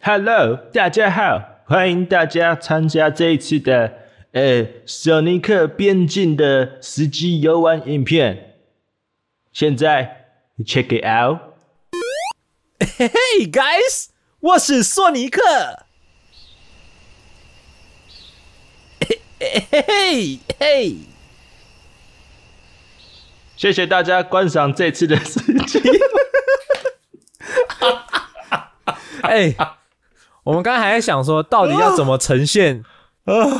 Hello，大家好，欢迎大家参加这一次的呃索尼克边境的实际游玩影片。现在 check it out。Hey guys，我是索尼克。嘿嘿嘿嘿，谢谢大家观赏这次的实际。哎，我们刚才还在想说，到底要怎么呈现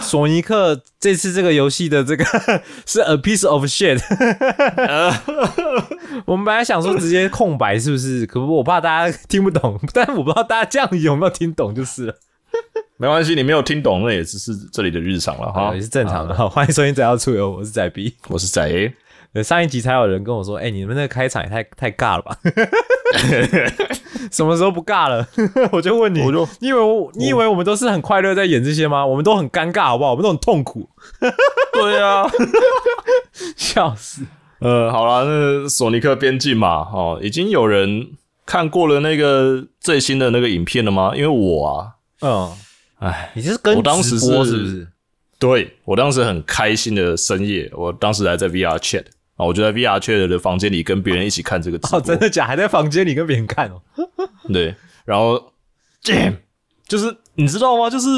索尼克这次这个游戏的这个 是 a piece of shit。我们本来想说直接空白是不是？可不，我怕大家听不懂，但我不知道大家这样有没有听懂就是了。没关系，你没有听懂，那也只是这里的日常了哈，。也是正常的。好，欢迎收听《仔要出游》，我是仔 B。我是仔 A，对，上一集才有人跟我说：“哎、你们那个开场也太太尬了吧？什么时候不尬了？” 我就问你，我就你以为我你以为我们都是很快乐在演这些吗？我们都很尴尬，好不好？我们都很痛苦，对啊。笑死！呃，好啦，那索尼克边境嘛，哦，已经有人看过了那个最新的那个影片了吗？因为我啊，嗯，哎，你这是跟我当时是不是？对我当时很开心的深夜，我当时还在 VR Chat 啊，我就在 VR Chat 的房间里跟别人一起看这个直播，哦，真的假？还在房间里跟别人看哦？对，然后 Jam 就是你知道吗？就是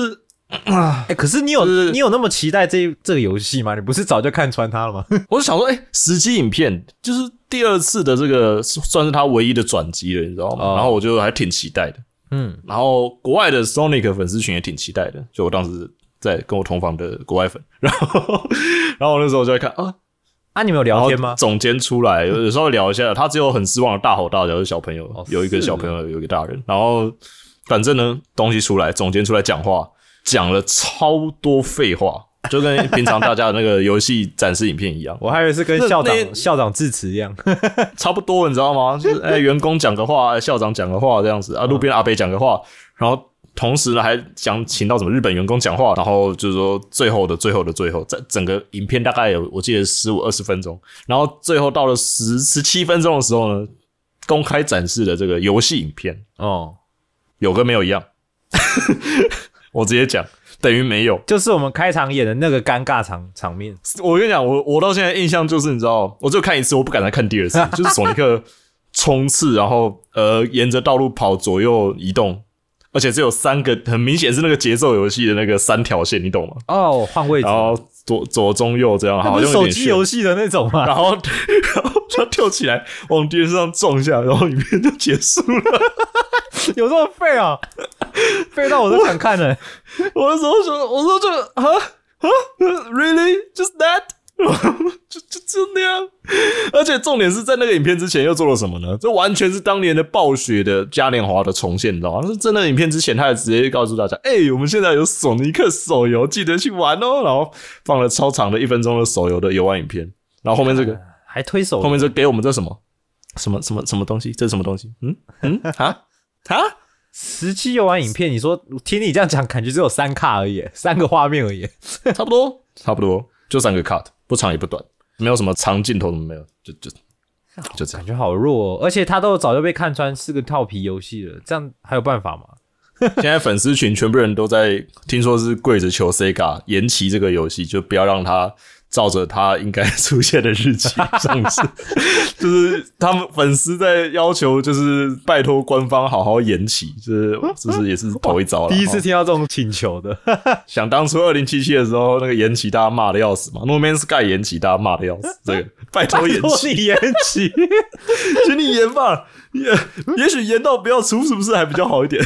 哎、可是你有就是你有那么期待这这个游戏吗？你不是早就看穿它了吗？我就想说，哎、实际影片就是第二次的这个算是它唯一的转机了，你知道吗？哦然后我就还挺期待的。嗯，然后国外的 Sonic 粉丝群也挺期待的，就我当时在跟我同房的国外粉，然后 然后我那时候就在看啊，啊，你们有聊天吗？总监出来有有时候聊一下，他只有很失望的大吼大叫，就是小朋友、哦有一个小朋友，有一个大人，然后反正呢东西出来，总监出来讲话，讲了超多废话，就跟平常大家的那个游戏展示影片一样。我还以为是跟校长校长致辞一样。差不多，你知道吗？就是哎、员工讲个话，校长讲个话这样子啊，路边阿北讲个话，然后同时呢还想请到什么日本员工讲话，然后就是说最后的最后的最后，在整个影片大概有我记得十五二十分钟，然后最后到了十十七分钟的时候呢，公开展示的这个游戏影片哦，有跟没有一样，我直接讲等于没有。就是我们开场演的那个尴尬场场面。我跟你讲，我我到现在印象就是，你知道，我就看一次，我不敢再看第二次。就是索尼克冲刺，然后呃，沿着道路跑，左右移动，而且只有三个，很明显是那个节奏游戏的那个三条线，你懂吗？哦，换位置然，后左左中右这样，好像手机游戏的那种吗？然后 然后就跳起来往电视上撞一下，然后影片就结束了。有这么废啊？废到我都想看了。我 那时候说，我说这啊啊，really just that，就就就那样。而且重点是在那个影片之前又做了什么呢？这完全是当年的暴雪的嘉年华的重现，你知道吗？是在那个影片之前，他还直接告诉大家，哎、我们现在有索尼克手游，记得去玩哦。然后放了超长的一分钟的手游的游玩影片，然后后面这个还推手后面这给我们这什么什么什么什么东西？这是什么东西？嗯嗯啊啊！十七游玩影片，你说听你这样讲，感觉只有三卡而已，三个画面而已。差不多，差不多，就三个 cut，不长也不短，没有什么长镜头，没有，就就就这样。感觉好弱、哦，而且他都早就被看穿是个套皮游戏了，这样还有办法吗？现在粉丝群全部人都在听说是跪着求 Sega 延期这个游戏，就不要让它照着他应该出现的日期上市。就是他们粉丝在要求，就是拜托官方好好延期，就是就是也是头一遭了。第一次哦听到这种请求的，想当初二零七七的时候，那个延期大家骂的要死嘛，No Man's Sky 延期大家骂的要死，这个拜托延期。延期，请你延吧，也也许延到不要出，是不是还比较好一点？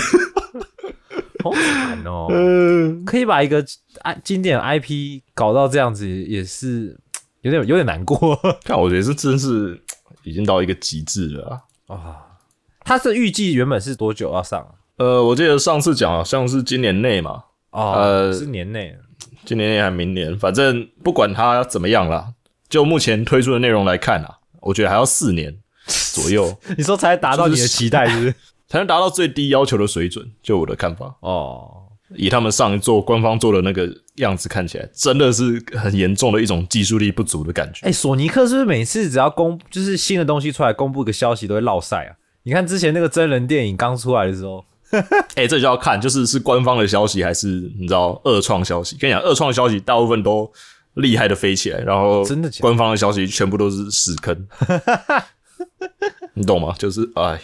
好惨哦！嗯，可以把一个 I 经典 IP 搞到这样子，也是有点有点难过但我觉得是真是已经到一个极致了啊！啊。它是预计原本是多久要上啊？呃，我记得上次讲好像是今年内嘛，哦，呃是年内。今年内还明年，反正不管它怎么样啦，就目前推出的内容来看啊，我觉得还要四年左右 你说才达到你的期待，是不是？才能达到最低要求的水准。就我的看法，哦，以他们上一座官方做的那个样子看起来，真的是很严重的一种技术力不足的感觉。哎、索尼克是不是每次只要公就是新的东西出来，公布一个消息都会落赛啊？你看之前那个真人电影刚出来的时候，哎、这就要看，就是是官方的消息还是你知道二创消息。跟你讲，二创消息大部分都厉害的飞起来，然后真的官方的消息全部都是屎坑，你懂吗？就是哎，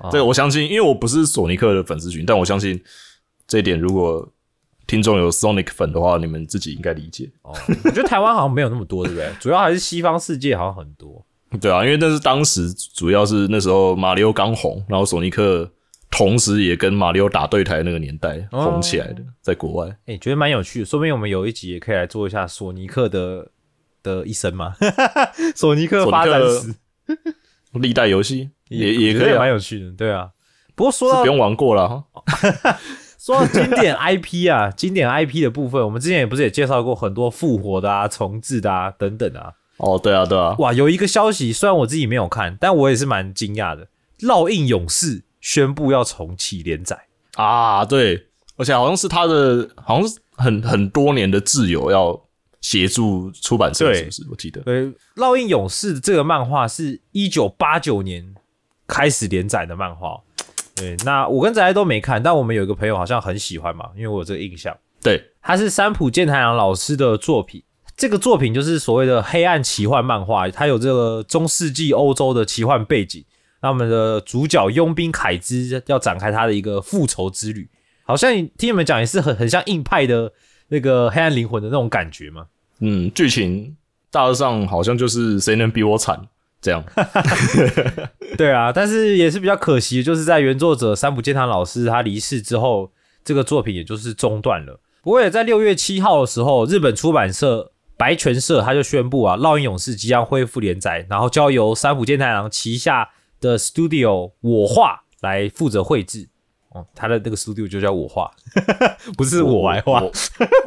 哦这个我相信，因为我不是索尼克的粉丝群，但我相信这一点，如果听众有 Sonic 粉的话，你们自己应该理解。哦，我觉得台湾好像没有那么多，对不对？主要还是西方世界好像很多。对啊，因为那是当时主要是那时候马里奥刚红，然后索尼克同时也跟马里奥打对台那个年代哦红起来的，在国外。哎、觉得蛮有趣的，说不定我们有一集也可以来做一下索尼克的的一生嘛，索尼克发展史历代游戏也也可以啊蛮有趣的，对啊。不过说到是不用玩过了哈。说到经典 IP 啊，经典 IP 的部分，我们之前也不是也介绍过很多复活的啊、重置的啊等等啊。哦，对啊，对啊，哇，有一个消息，虽然我自己没有看，但我也是蛮惊讶的。烙印勇士宣布要重启连载，啊，对，而且好像是他的，好像是很很多年的挚友要协助出版社，对是不是？我记得。对，烙印勇士这个漫画是一九八九年开始连载的漫画。对，那我跟仔仔都没看，但我们有一个朋友好像很喜欢嘛，因为我有这个印象。对，他是三浦健太郎老师的作品。这个作品就是所谓的黑暗奇幻漫画，它有这个中世纪欧洲的奇幻背景。那我们的主角佣兵凯兹要展开他的一个复仇之旅，好像听你们讲也是很很像硬派的那个黑暗灵魂的那种感觉嘛。嗯，剧情大致上好像就是谁能比我惨这样。对啊，但是也是比较可惜，就是在原作者三浦健太郎老师他离世之后，这个作品也就是中断了。不过也在六月七号的时候，日本出版社白泉社他就宣布啊，《烙印勇士》即将恢复连载，然后交由三浦健太郎旗下的 Studio 我画来负责绘制。哦，他的那个 Studio 就叫我画，不是我来画我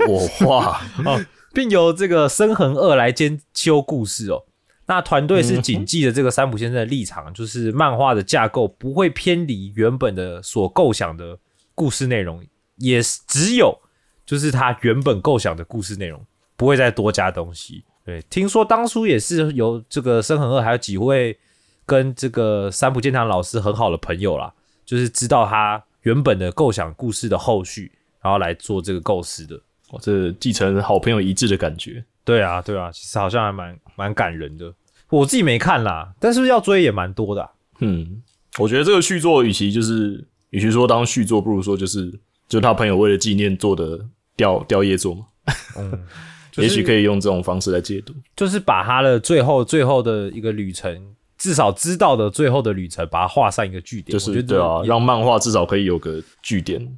我画，哦，并由这个深恒二来兼修故事哦。那团队是谨记着这个三浦先生的立场，就是漫画的架构不会偏离原本的所构想的故事内容，也是只有就是他原本构想的故事内容，不会再多加东西。对，听说当初也是由这个深恒二还有几位跟这个三浦健太郎老师很好的朋友啦，就是知道他原本的构想故事的后续，然后来做这个构思的。哇这继承好朋友一致的感觉。对啊，对啊，其实好像还蛮蛮感人的。我自己没看啦，但是要追也蛮多的啊、嗯，我觉得这个续作，与其就是与其说当续作，不如说就是就是他朋友为了纪念做的吊吊唁作嘛。嗯，就是也许可以用这种方式来解读。就是把他的最后最后的一个旅程，至少知道的最后的旅程，把它画上一个句点。就是对啊，也让漫画至少可以有个句点。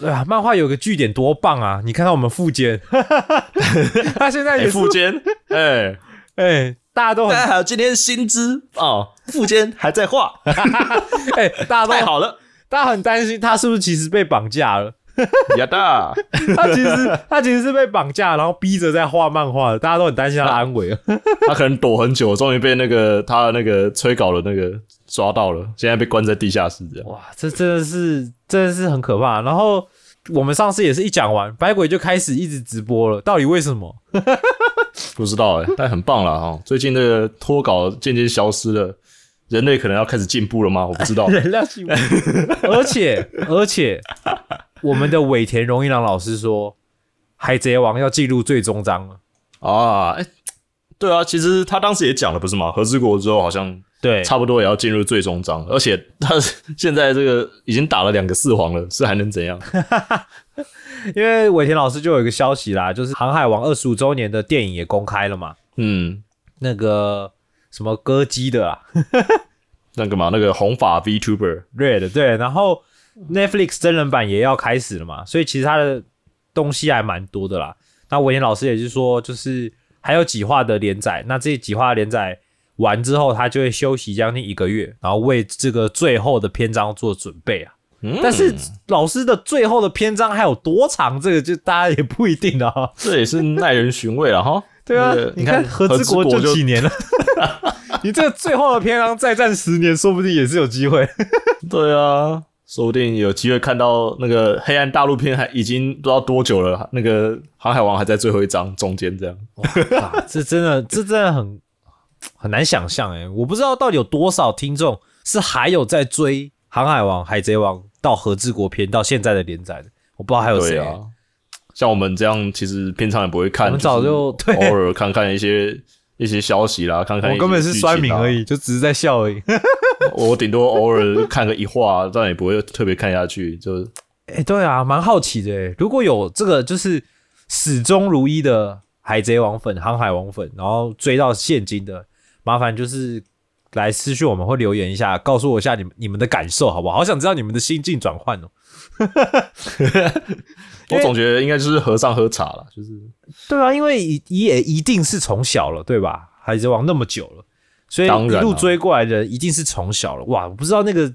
对啊，漫画有个句点多棒啊！你看到我们富坚，他现在哎、也是富坚，哎、哎、大家都很还有今天薪资哦，富坚还在画，哎、大家都太好了，大家很担心他是不是其实被绑架了。亚大，他其实他其实是被绑架，然后逼着在画漫画的，大家都很担心他的安危啊。他可能躲很久，终于被那个他的那个催稿的那个抓到了，现在被关在地下室这样。哇，这真的是真的是很可怕。然后我们上次也是一讲完，白鬼就开始一直直播了，到底为什么？不知道哎、但很棒了哈。最近那个脱稿渐渐消失了，人类可能要开始进步了吗？我不知道。人类进步，而且而且我们的尾田荣一郎老师说，《海贼王》要进入最终章了。啊，哎、对啊，其实他当时也讲了，不是吗？和之国之后好像对，差不多也要进入最终章，而且他 现在这个已经打了两个四皇了，是还能怎样？因为尾田老师就有一个消息啦，就是《航海王》二十五周年的电影也公开了嘛，嗯，那个什么歌姬的啊 那个嘛，那个红发 VTuber，，Red 对，然后 Netflix 真人版也要开始了嘛，所以其实它的东西还蛮多的啦。那尾田老师也是说，就是还有几话的连载，那这几话连载，完之后，他就会休息将近一个月，然后为这个最后的篇章做准备啊。嗯但是老师的最后的篇章还有多长，这个就大家也不一定啊。这也是耐人寻味了哈。对啊那个，你看和之国就就几年了，你这个最后的篇章再战十年，说不定也是有机会。对啊，说不定有机会看到那个黑暗大陆篇，还已经不知道多久了。那个航海王还在最后一章中间这样。啊这真的，这真的很很难想象哎！我不知道到底有多少听众是还有在追《航海王》《海贼王》到和之国篇到现在的连载的，我不知道还有谁。对啊，像我们这样，其实平常也不会看，我们早就就是对偶尔看看一些一些消息啦，看看一些我根本是剧情啊酸民而。已，就只是在笑而已。我顶多偶尔看个一话，但也不会特别看下去。就是哎、对啊，蛮好奇的哎。如果有这个就是始终如一的海贼王粉、航海王粉，然后追到现今的，麻烦就是来私讯我们或留言一下，告诉我一下你们你们的感受好不好？好想知道你们的心境转换哦。我总觉得应该就是和尚喝茶了，就是对啊，因为也也一定是从小了，对吧？海贼王那么久了，所以一路追过来的人一定是从小了。哇，我不知道那个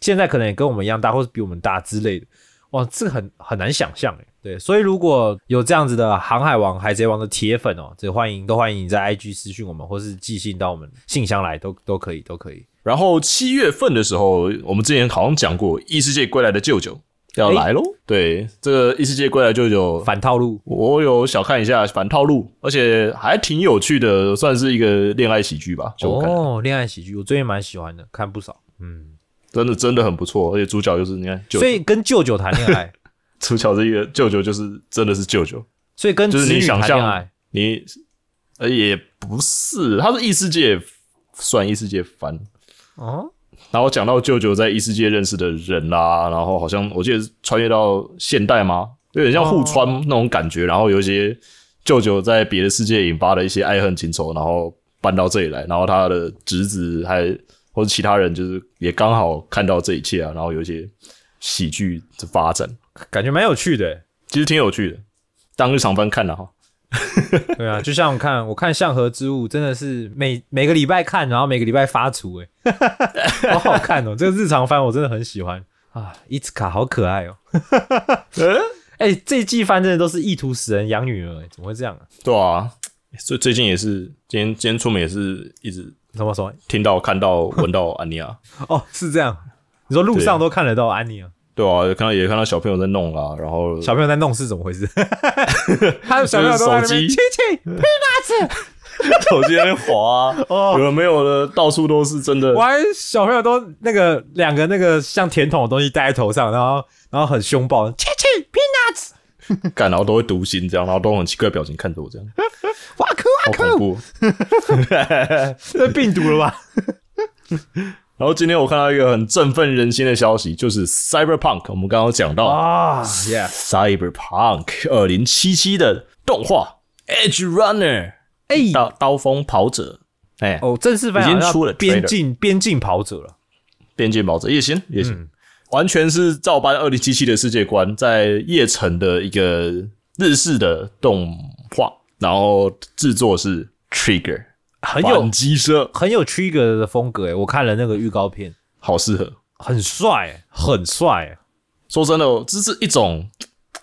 现在可能也跟我们一样大，或者比我们大之类的。哇，这个很很难想象哎。对，所以如果有这样子的航海王、海贼王的铁粉哦，这欢迎都欢迎你在 IG 私讯我们，或是寄信到我们信箱来，都都可以，都可以。然后七月份的时候，我们之前好像讲过，异世界归来的舅舅要来喽。对，这个异世界归来的舅舅，反套路，我有小看一下反套路，而且还挺有趣的，算是一个恋爱喜剧吧。就哦，恋爱喜剧，我最近蛮喜欢的，看不少。嗯，真的真的很不错，而且主角就是你看舅舅，所以跟舅舅谈恋爱，主角这个舅舅就是真的是舅舅，所以跟就是你想象。你呃也不是，他是异世界算异世界番。哦，然后讲到舅舅在异世界认识的人啦，然后好像我记得穿越到现代吗？有点像互穿那种感觉。然后有一些舅舅在别的世界引发的一些爱恨情仇，然后搬到这里来，然后他的侄子还或者其他人就是也刚好看到这一切啊，然后有一些喜剧的发展，感觉蛮有趣的欸。其实挺有趣的，当日常番看了哈。对啊，就像我看，我看《象河之物》真的是每每个礼拜看，然后每个礼拜发图，哎，好好看哦！这个日常番我真的很喜欢啊，伊兹卡好可爱哦。哎、这一季番真的都是意图使人养女儿，哎，怎么会这样啊？对啊，最最近也是，今天今天出门也是一直怎么说？听到、看到、闻到安妮亚。哦，是这样。你说路上都看得到安妮啊？对啊，看到也看到小朋友在弄啦，然后小朋友在弄是怎么回事？他的小朋友手机亲亲，手机在那滑、啊，哦有的没有的，到处都是真的我。还小朋友都那个两个那个像甜筒的东西戴在头上，然后然后很凶暴，亲亲 peanuts，干，然后都会读心这样，然后都很奇怪的表情看着我这样，哇酷哇酷。这病毒了吧？然后今天我看到一个很振奋人心的消息，就是 Cyberpunk，我们刚刚讲到、啊，yes，Cyberpunk 二零七七的动画 Edge Runner 哎，刀刀锋跑者，哎、哦，正式翻译已经出了边境边境跑者了，边境跑者也行也行，嗯。完全是照搬二零七七的世界观，在叶城的一个日式的动画，然后制作是 Trigger 很有反击社，很有 Trigger 的风格哎，我看了那个预告片，好适合。很帅欸，很帅欸，说真的，这是一种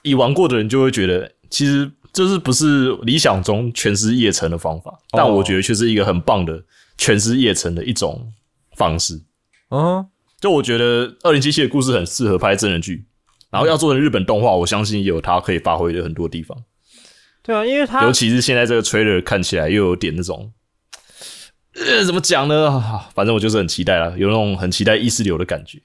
已玩过的人就会觉得，其实这是不是理想中诠释叶城的方法，但我觉得却是一个很棒的诠释叶城的一种方式。嗯，就我觉得二零七七的故事很适合拍真人剧，然后要做成日本动画，我相信也有它可以发挥的很多地方。对啊，因为它尤其是现在这个 trailer 看起来又有点那种，呃，怎么讲呢？啊反正我就是很期待了，有那种很期待意识流的感觉。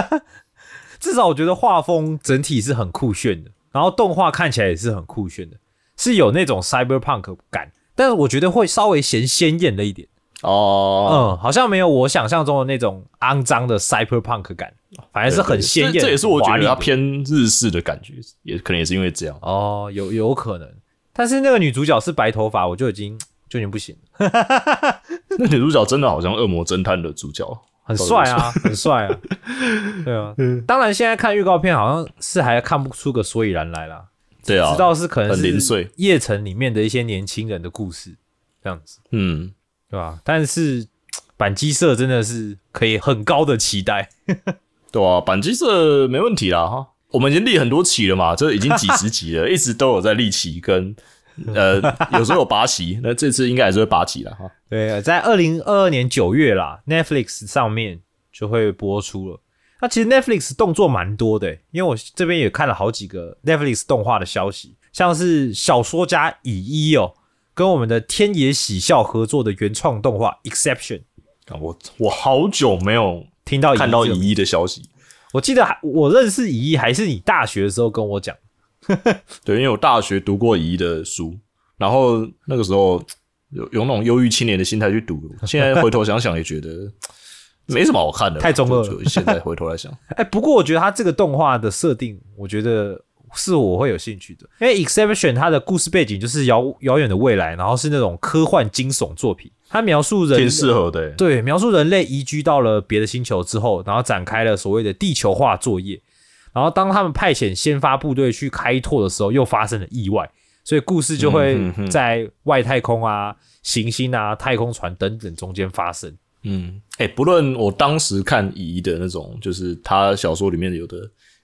至少我觉得画风整体是很酷炫的，然后动画看起来也是很酷炫的，是有那种 cyberpunk 感，但是我觉得会稍微嫌鲜艳了一点。哦，嗯，好像没有我想象中的那种肮脏的 cyberpunk 感，反而是很鲜艳这这也是我觉得它偏日式的感觉，也可能也是因为这样。哦，有有可能。但是那个女主角是白头发，我就已经就已经不行了，那女主角真的好像恶魔侦探的主角，很帅啊，很帅啊，对啊。当然现在看预告片好像是还看不出个所以然来啦，对啊，知道是可能是碎夜城里面的一些年轻人的故事这样子。嗯，对吧？但是板机社真的是可以很高的期待。对啊，板机社没问题啦哈。我们已经立很多期了嘛，这已经几十集了，一直都有在立期跟 呃，有时候有拔旗，那这次应该还是会拔旗了哈。对，在二零二二年九月啦，Netflix 上面就会播出了。那其实 Netflix 动作蛮多的，因为我这边也看了好几个 Netflix 动画的消息，像是小说家乙一哦，跟我们的天野喜孝合作的原创动画 Exception，啊我我好久没有听到，看到乙一的消息，我记得还我认识乙一还是你大学的时候跟我讲，对，因为我大学读过乙的书，然后那个时候有有那种忧郁青年的心态去读，现在回头想想也觉得 没什么好看的，太中二了现在回头来想，哎，不过我觉得他这个动画的设定，我觉得是我会有兴趣的，因为 Exception 它的故事背景就是遥遥远的未来，然后是那种科幻惊悚作品，它描述人挺适合的欸。对，描述人类移居到了别的星球之后，然后展开了所谓的地球化作业。然后当他们派遣先发部队去开拓的时候，又发生了意外，所以故事就会在外太空啊、行星啊、太空船等等中间发生。嗯，哎、不论我当时看乙一的那种，就是他小说里面有的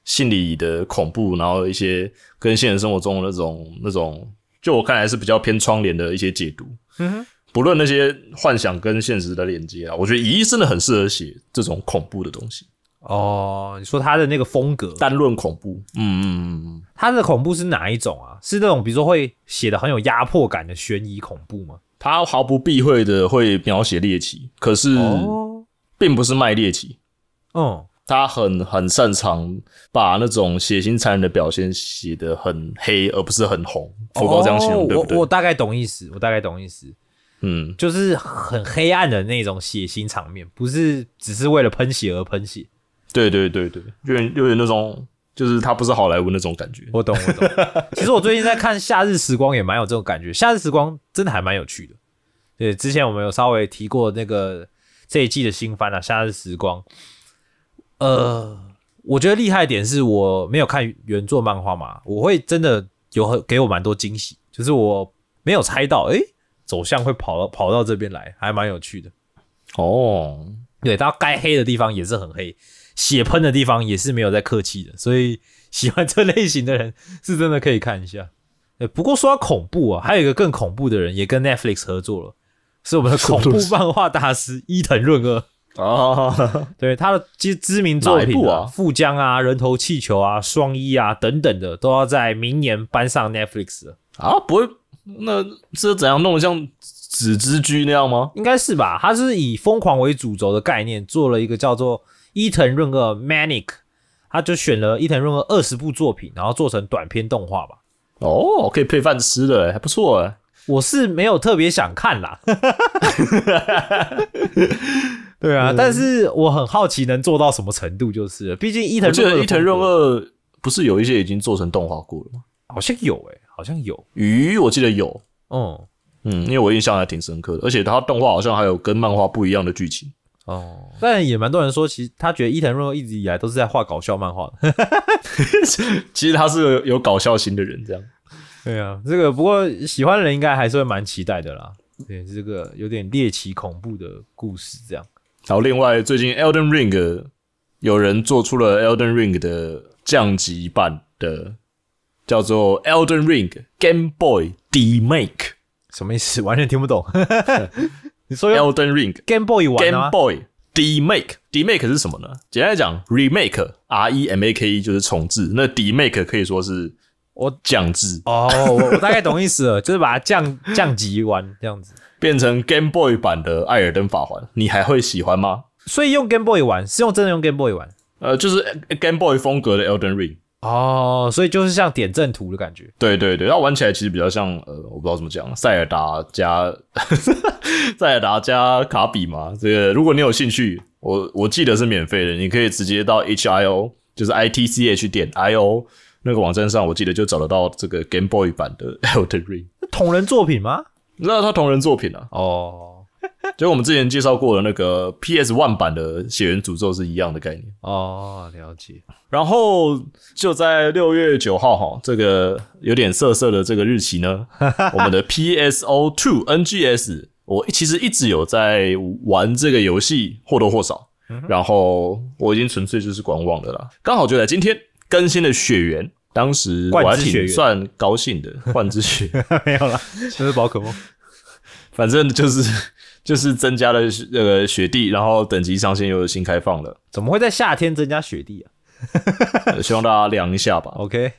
心理的恐怖，然后一些跟现实生活中的那种那种，就我看来是比较偏窗帘的一些解读。嗯哼，不论那些幻想跟现实的连接啊，我觉得乙一真的很适合写这种恐怖的东西，哦，你说他的那个风格，单论恐怖。嗯嗯嗯嗯，他的恐怖是哪一种啊？是那种比如说会写的很有压迫感的悬疑恐怖吗？他毫不避讳的会描写猎奇，可是哦，并不是卖猎奇。嗯，他很很擅长把那种血腥残忍的表现写得很黑，而不是很红。福高这样形容、哦对不对我我？大概懂意思，我大概懂意思，嗯，就是很黑暗的那种血腥场面，不是只是为了喷血而喷血。对对对对，有点有点那种，就是他不是好莱坞那种感觉。我懂，我懂。其实我最近在看《夏日时光》，也蛮有这种感觉，《夏日时光》真的还蛮有趣的。对，之前我们有稍微提过那个这一季的新番啊，《夏日时光》。呃，我觉得厉害一点是我没有看原作漫画嘛，我会真的有很给我蛮多惊喜，就是我没有猜到，诶，走向会跑到跑到这边来，还蛮有趣的。哦，对，它该黑的地方也是很黑，血喷的地方也是没有在客气的，所以 喜欢这类型的人是真的可以看一下。呃，不过说到恐怖啊，还有一个更恐怖的人也跟 Netflix 合作了，是我们的恐怖漫画大师伊藤润二。哦，对他的知知名作品啊富江啊、人头气球啊、双一啊等等的，都要在明年搬上 Netflix，啊，不会，那是怎样弄得像纸之居那样吗？应该是吧？他是以疯狂为主轴的概念，做了一个叫做伊藤润二 Manic，他就选了伊藤润二二十部作品，然后做成短片动画吧。哦，可以配饭吃的欸，还不错哎。我是没有特别想看啦，对啊，但是我很好奇能做到什么程度，就是了毕竟伊藤我伊藤润二不是有一些已经做成动画过了吗？好像有诶、好像有，鱼我记得有，嗯，嗯，因为我印象还挺深刻的，而且他动画好像还有跟漫画不一样的剧情。哦，但也蛮多人说，其实他觉得伊藤润二一直以来都是在画搞笑漫画的。其实他是个有搞笑型的人，这样。对啊，这个不过喜欢的人应该还是会蛮期待的啦。对，这个有点猎奇恐怖的故事，这样。然后另外最近 Elden Ring 有人做出了 Elden Ring 的降级版的，叫做 Elden Ring Game Boy Demake。什么意思？完全听不懂。你说用 Elden Ring Game Boy 玩啊 Game？Boy Demake Demake 是什么呢？简单来讲，Remake R E M A K E 就是重置，那 Demake 可以说是我降智，哦，我我大概懂意思了，就是把它降降级玩这样子。变成 Game Boy 版的《艾尔登法环》，你还会喜欢吗？所以用 Game Boy 玩是用真的用 Game Boy 玩呃，就是 Game Boy 风格的 Elden Ring。哦，所以就是像点阵图的感觉。对对对，它玩起来其实比较像呃，我不知道怎么讲，塞尔达加 塞尔达加卡比嘛。这个如果你有兴趣，我我记得是免费的，你可以直接到 HIO，就是 ITCH 点 IO 那个网站上，我记得就找得到这个 Game Boy 版的 Elden Ring。同人作品吗？你知道它同人作品啊，哦 就我们之前介绍过的那个 PS One 版的《血缘诅咒》是一样的概念。哦，了解。然后就在六月九号哈，这个有点涩涩的这个日期呢，我们的 PSO Two NGS 我其实一直有在玩这个游戏，或多或少。然后我已经纯粹就是观望的啦。刚好就在今天更新了血缘，当时我还挺算高兴的，换之血，没有啦，就是宝可梦。反正就是就是增加了那个雪地，然后等级上限又有新开放了，怎么会在夏天增加雪地啊呃 希望大家量一下吧。？OK，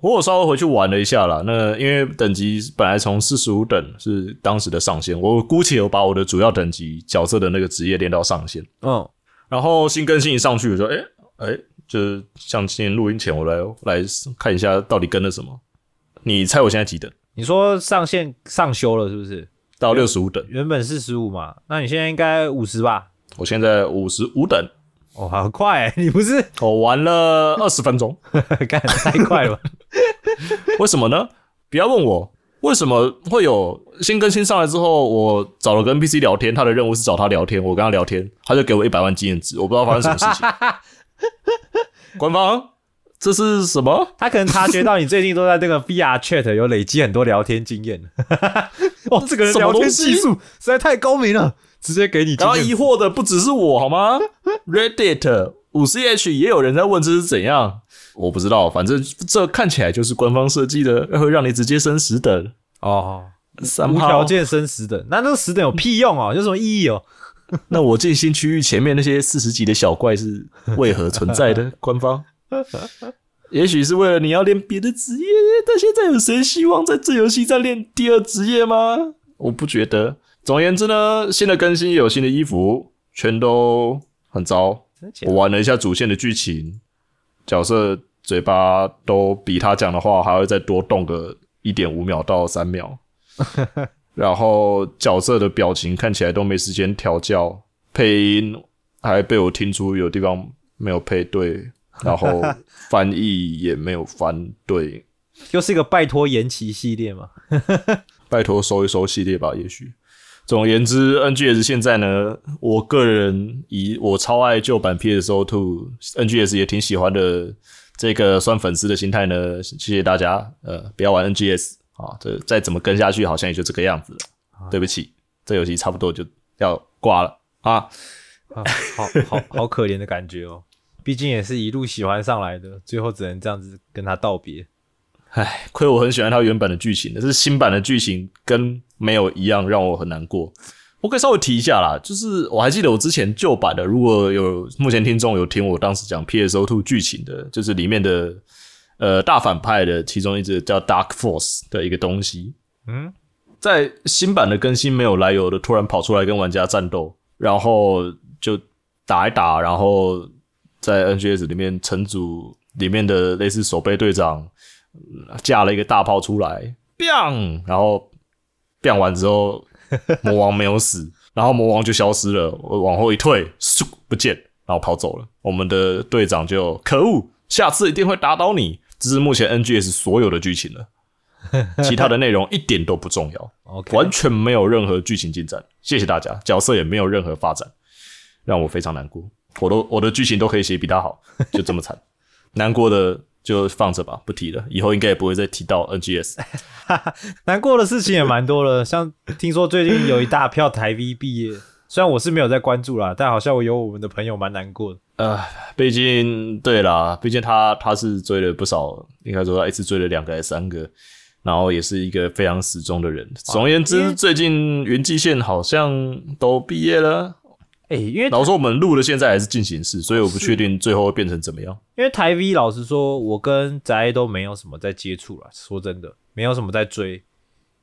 我有稍微回去玩了一下啦，那因为等级本来从四十五等是当时的上限，我姑且有把我的主要等级角色的那个职业练到上限，嗯，然后新更新一上去，我说，哎、哎、就是像今天录音前，我来来看一下到底跟了什么。你猜我现在几等？你说上线上修了是不是？到六十五等，原本四十五嘛，那你现在应该五十吧？我现在五十五等，哦，好快、欸，你不是 我玩了二十分钟，干太快了吧？为什么呢？不要问我为什么会有新更新上来之后，我找了个 NPC 聊天，他的任务是找他聊天，我跟他聊天，他就给我一百万经验值，我不知道发生什么事情。官方，这是什么？他可能察觉到你最近都在这个 VR Chat 有累积很多聊天经验。哇，这个人聊天技术实在太高明了，直接给你。然后疑惑的不只是我好吗？Reddit 五 CH 也有人在问这是怎样，我不知道，反正这看起来就是官方设计的，会让你直接升十等。哦，三无条件升十等，那那个十等有屁用哦？有什么意义哦？那我进新区域前面那些四十级的小怪是为何存在的？官方，也许是为了你要练别的职业，但现在有谁希望在这游戏再练第二职业吗？我不觉得。总而言之呢，新的更新也有新的衣服，全都很糟。我玩了一下主线的剧情，角色嘴巴都比他讲的话还会再多动个一点五秒到三秒，然后角色的表情看起来都没时间调教，配音还被我听出有地方没有配对，然后翻译也没有翻对，又是一个拜托延期系列嘛？拜托收一收系列吧，也许。总而言之，NGS 现在呢，我个人以我超爱旧版 PSO Two，NGS 也挺喜欢的这个算粉丝的心态呢，谢谢大家。呃，不要玩 NGS 啊，这再怎么跟下去，好像也就这个样子了。对不起，这游戏差不多就要挂了啊。啊，好好好可怜的感觉哦。毕竟也是一路喜欢上来的，最后只能这样子跟他道别。唉，亏我很喜欢他原本的剧情，但是新版的剧情跟没有一样，让我很难过。我可以稍微提一下啦，就是我还记得我之前旧版的，如果有目前听众有听我当时讲 PSO Two 剧情的，就是里面的呃大反派的其中一只叫 Dark Force 的一个东西，嗯，在新版的更新没有来由的突然跑出来跟玩家战斗，然后就打一打，然后在 NGS 里面城主里面的类似守备队长呃架了一个大炮出来，biang，然后 biang 完之后魔王没有死，然后魔王就消失了，我往后一退，嗖不见，然后跑走了。我们的队长就可恶，下次一定会打倒你。这是目前 NGS 所有的剧情了。其他的内容一点都不重要 完全没有任何剧情进展。谢谢大家，角色也没有任何发展，让我非常难过。我都我的剧情都可以写比他好，就这么惨，难过的就放着吧，不提了。以后应该也不会再提到 NGS。难过的事情也蛮多了，像听说最近有一大票台 V 毕业，虽然我是没有在关注啦，但好像我有我们的朋友蛮难过的。呃，毕竟对啦，毕竟他他是追了不少，应该说他一次追了两个还是三个，然后也是一个非常死忠的人。总而言之，最近云际线好像都毕业了。哎、因为老实说，我们录的现在还是进行式，所以我不确定最后会变成怎么样。因为台 V 老实说，我跟宅都没有什么在接触了，说真的，没有什么在追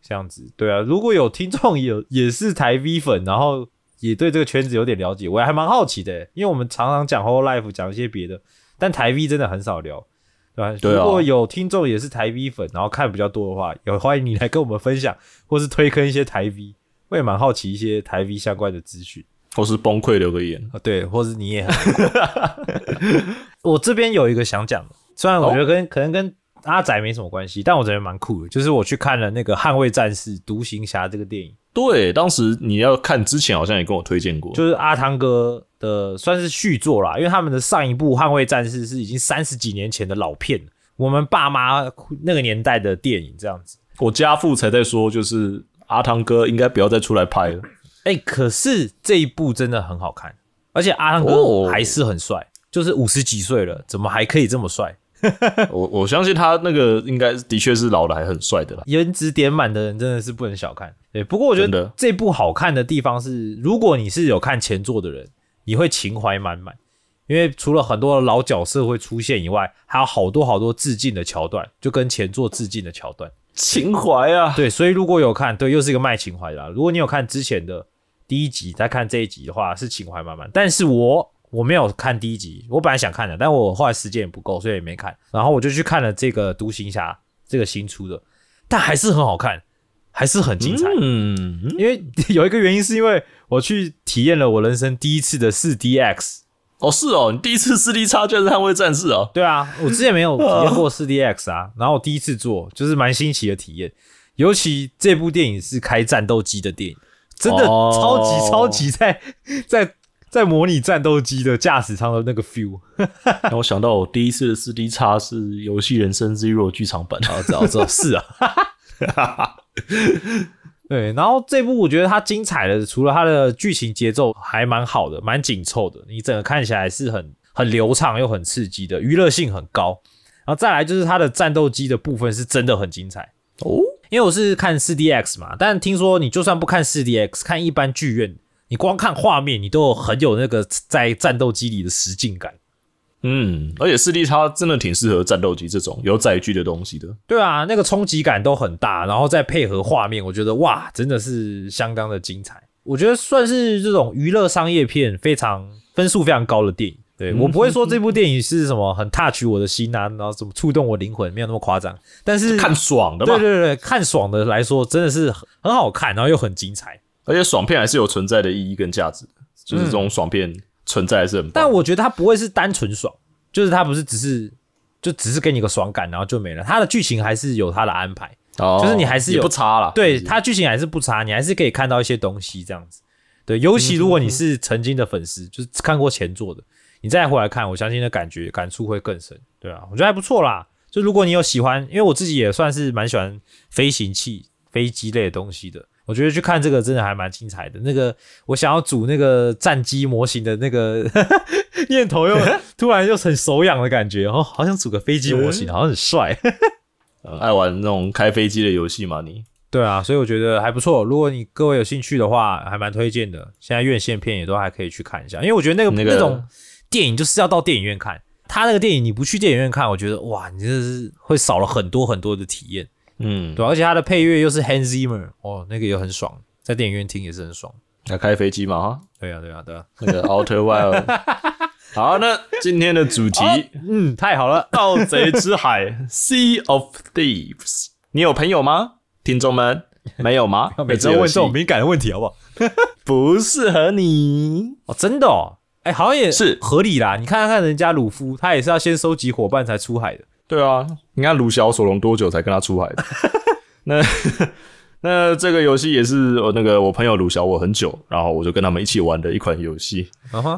这样子。对啊，如果有听众有也是台 V 粉，然后也对这个圈子有点了解，我还蛮好奇的，因为我们常常讲 Whole Life，讲一些别的，但台 V 真的很少聊。对吧？对啊如果有听众也是台 V 粉，然后看比较多的话，也欢迎你来跟我们分享，或是推坑一些台 V，我也蛮好奇一些台 V 相关的资讯。或是崩溃留个言，啊，对，或是你也很难过。我这边有一个想讲的，虽然我觉得跟、可能跟阿仔没什么关系，但我觉得蛮酷的，就是我去看了那个《捍卫战士：独行侠》这个电影，对，当时你要看之前好像也跟我推荐过，就是阿汤哥的算是续作啦，因为他们的上一部《捍卫战士》是已经三十几年前的老片，我们爸妈那个年代的电影这样子。我家父才在说，就是阿汤哥应该不要再出来拍了。哎、可是这一部真的很好看，而且阿汤哥哦还是很帅，就是五十几岁了，怎么还可以这么帅？我我相信他那个应该的确是老的还很帅的啦。颜值点满的人真的是不能小看。对，不过我觉得这部好看的地方是，如果你是有看前作的人，你会情怀满满，因为除了很多老角色会出现以外，还有好多好多致敬的桥段，就跟前作致敬的桥段。情怀啊，对，所以如果有看，对，又是一个卖情怀的啦。如果你有看之前的第一集，再看这一集的话，是情怀满满。但是我我没有看第一集，我本来想看的，但我后来时间也不够，所以也没看。然后我就去看了这个《独行侠》这个新出的，但还是很好看，还是很精彩。嗯，因为有一个原因是因为我去体验了我人生第一次的四 DX。哦是哦，你第一次四 D 叉就是捍卫战士哦。对啊，我之前没有体验过四 DX 啊，然后我第一次做，就是蛮新奇的体验。尤其这部电影是开战斗机的电影，真的哦超级超级在在在模拟战斗机的驾驶舱的那个 feel。让我想到我第一次的四 D 叉是游戏人生 Zero 剧场版。啊，知道知道是啊。对，然后这部我觉得它精彩的，除了它的剧情节奏还蛮好的，蛮紧凑的，你整个看起来是很很流畅又很刺激的，娱乐性很高。然后再来就是它的战斗机的部分是真的很精彩哦，因为我是看 4DX 嘛，但听说你就算不看 4DX，看一般剧院，你光看画面，你都有很有那个在战斗机里的实境感。嗯，而且四 D 它真的挺适合战斗机这种有载具的东西的。对啊，那个冲击感都很大，然后再配合画面，我觉得哇，真的是相当的精彩。我觉得算是这种娱乐商业片非常分数非常高的电影。对我不会说这部电影是什么很 touch 我的心啊，然后什么触动我灵魂，没有那么夸张。但是看爽的嘛，对对对，看爽的来说，真的是很很好看，然后又很精彩。而且爽片还是有存在的意义跟价值，就是这种爽片存在还是。但我觉得它不会是单纯爽，就是它不是只是就只是给你个爽感，然后就没了。它的剧情还是有它的安排。哦就是你还是有不差了。对它剧情还是不差，你还是可以看到一些东西这样子。对，尤其如果你是曾经的粉丝，就是看过前作的，你再回来看，我相信的感觉感触会更深。对啊，我觉得还不错啦。就如果你有喜欢，因为我自己也算是蛮喜欢飞行器、飞机类的东西的，我觉得去看这个真的还蛮精彩的。那个我想要组那个战机模型的那个 念头又 突然又很手痒的感觉，哦，好想组个飞机模型，好像很帅。呃 爱玩那种开飞机的游戏嘛，你对啊，所以我觉得还不错。如果你各位有兴趣的话，还蛮推荐的。现在院线片也都还可以去看一下，因为我觉得那个那个种电影就是要到电影院看。他那个电影你不去电影院看，我觉得哇，你真的是会少了很多很多的体验。嗯，对啊、而且他的配乐又是 Hans Zimmer，哦，那个也很爽，在电影院听也是很爽。要开飞机嘛哈，对啊，对啊，对啊，那个 Outer Wild。好，那今天的主题嗯，太好了。盗贼之海 （Sea of Thieves），你有朋友吗？听众们 没有吗？每次问这种敏感的问题好不好？不适合你。哦，真的哦，哎，好像也是合理啦。你看看人家鲁夫，他也是要先收集伙伴才出海的。对啊，你看鲁小索隆多久才跟他出海的？那 那这个游戏也是我那个我朋友鲁小我很久，然后我就跟他们一起玩的一款游戏。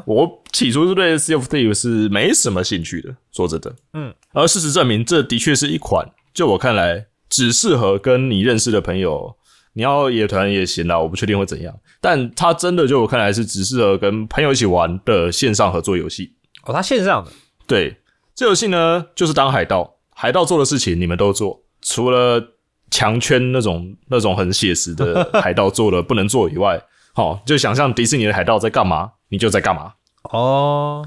我起初是对 Sea of Thieves 是没什么兴趣的，说真的，嗯，而事实证明，这的确是一款就我看来只适合跟你认识的朋友，你要野团也行啦，我不确定会怎样，但它真的就我看来是只适合跟朋友一起玩的线上合作游戏。哦，它线上的，对，这游戏呢就是当海盗，海盗做的事情你们都做，除了强圈那种那种很写实的 海盗做的不能做以外，好，就想象迪士尼的海盗在干嘛，你就在干嘛。哦，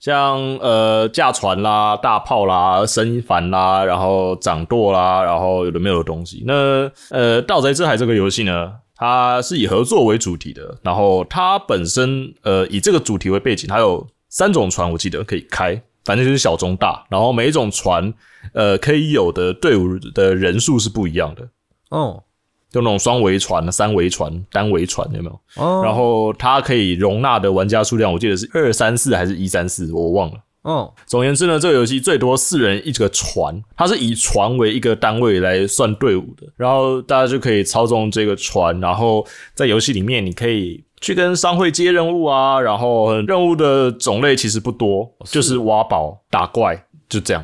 像呃驾船啦、大炮啦、升帆啦，然后掌舵啦，然后有的没有的东西。那呃《盗贼之海》这个游戏呢，它是以合作为主题的，然后它本身呃以这个主题为背景，它有三种船，我记得可以开，反正就是小中大，然后每一种船呃可以有的队伍的人数是不一样的，哦，就那种双桅船、三桅船、单桅船有没有？哦，然后它可以容纳的玩家数量，我记得是二三四还是一三四，我忘了。哦，总而言之呢，这个游戏最多四人一个船，它是以船为一个单位来算队伍的，然后大家就可以操纵这个船，然后在游戏里面你可以去跟商会接任务啊，然后任务的种类其实不多，就是挖宝、打怪，就这样。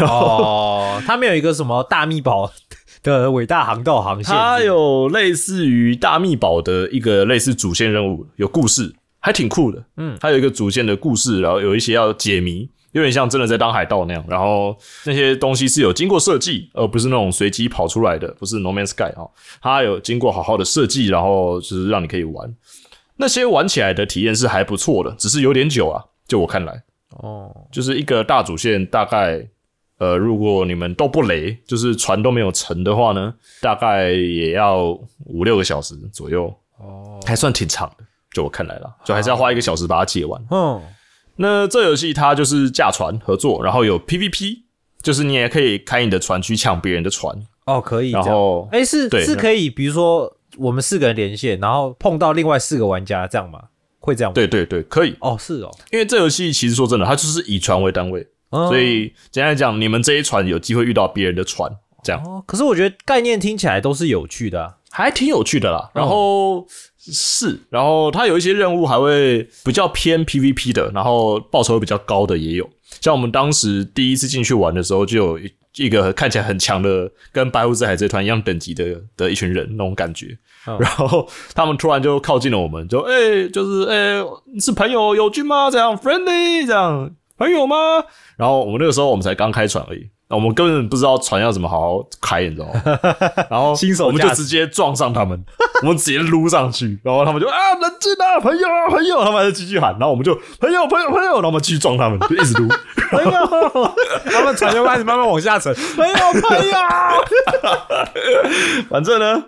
哦，他没有一个什么大秘宝的伟大航道航线。它有类似于大秘宝的一个类似主线任务，有故事，还挺酷的。嗯，它有一个主线的故事，然后有一些要解谜，有点像真的在当海盗那样。然后那些东西是有经过设计，而不是那种随机跑出来的，不是 No Man's Sky 啊、它有经过好好的设计，然后就是让你可以玩。那些玩起来的体验是还不错的，只是有点久啊，就我看来。哦，就是一个大主线，大概呃，如果你们都不雷，就是船都没有沉的话呢，大概也要五六个小时左右，哦，还算挺长的。就我看来了，就还是要花一个小时把它解完。嗯，那这游戏它就是驾船合作，然后有 PVP，就是你也可以开你的船去抢别人的船，哦，可以。然后哎，是对是可以，比如说我们四个人连线，然后碰到另外四个玩家，这样吗？会这样吗？对对对，可以。哦，是哦，因为这游戏其实说真的，它就是以船为单位，嗯所以简单来讲，你们这一船有机会遇到别人的船，这样。哦，可是我觉得概念听起来都是有趣的啊。还挺有趣的啦。然后、是，然后它有一些任务还会比较偏 PVP 的，然后报酬比较高的也有。像我们当时第一次进去玩的时候，就有一一个看起来很强的，跟白胡子海贼团一样等级的的一群人那种感觉。嗯然后他们突然就靠近了我们，就哎、就是哎、是朋友友军吗？这样 friendly 这样朋友吗？然后我们那个时候我们才刚开船而已，我们根本不知道船要怎么好好开，你知道吗？然后新手我们就直接撞上他们，我们直接撸上去，然后他们就啊冷静啊，朋友啊朋友，他们还是继续喊，然后我们就朋友朋友朋友，然后我们继续撞他们，就 一直撸。朋友，他们船就开始慢慢往下沉。朋友，朋友，反正呢，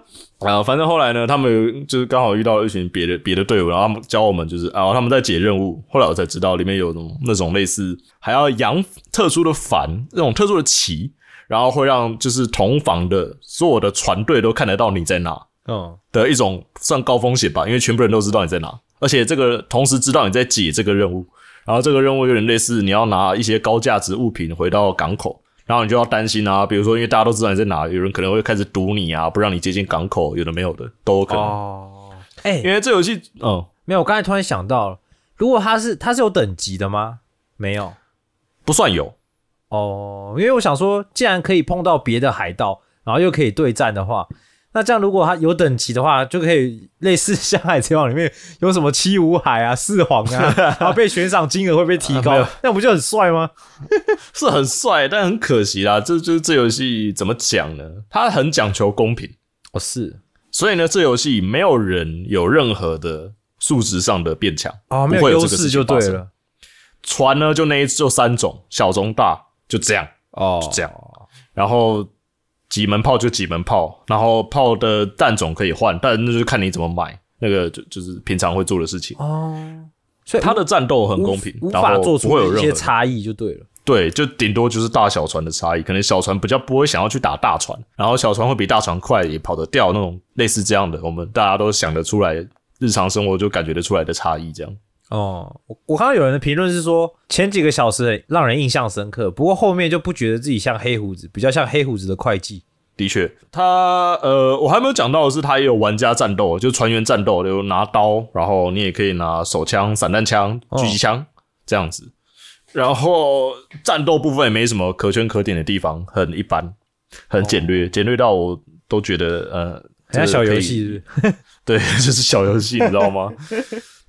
啊，反正后来呢，他们就是刚好遇到一群别的别的队伍，然后他们教我们就是啊，他们在解任务。后来我才知道里面有那种那种类似还要扬特殊的帆，那种特殊的旗，然后会让就是同房的所有的船队都看得到你在哪嗯，的一种算高风险吧，因为全部人都知道你在哪，而且这个同时知道你在解这个任务，然后这个任务有点类似你要拿一些高价值物品回到港口。然后你就要担心啊，比如说，因为大家都知道你在哪，有人可能会开始堵你啊，不让你接近港口，有的没有的都有可能。哦，哎、因为这游戏，嗯，没有，我刚才突然想到了，如果它是它是有等级的吗？没有。不算有，哦，因为我想说，既然可以碰到别的海盗，然后又可以对战的话，那这样如果它有等级的话，就可以类似像海贼王里面有什么七武海啊、四皇啊，然后被悬赏金额会被提高，啊那不就很帅吗？是很帅，但很可惜啦。这就是这游戏怎么讲呢？它很讲求公平，哦，是所以呢，这游戏没有人有任何的数值上的变强，哦，没有这个优势就。对了。船呢，就那一就三种，小中大就这样，哦，就这样。然后几门炮就几门炮，然后炮的弹种可以换，但那就是看你怎么买，那个就就是平常会做的事情。哦，所以它的战斗很公平，无法做出一些差异就对了。对，就顶多就是大小船的差异，可能小船比较不会想要去打大船，然后小船会比大船快，也跑得掉那种类似这样的，我们大家都想得出来，日常生活就感觉得出来的差异，这样。哦，我我看到有人的评论是说，前几个小时让人印象深刻，不过后面就不觉得自己像黑胡子，比较像黑胡子的会计。的确，他呃，我还没有讲到的是，他也有玩家战斗，就是船员战斗，有拿刀，然后你也可以拿手枪、散弹枪、狙击枪、这样子。然后战斗部分也没什么可圈可点的地方，很一般，很简略，简略到我都觉得呃，很像小游戏是不是？对，就是小游戏，你知道吗？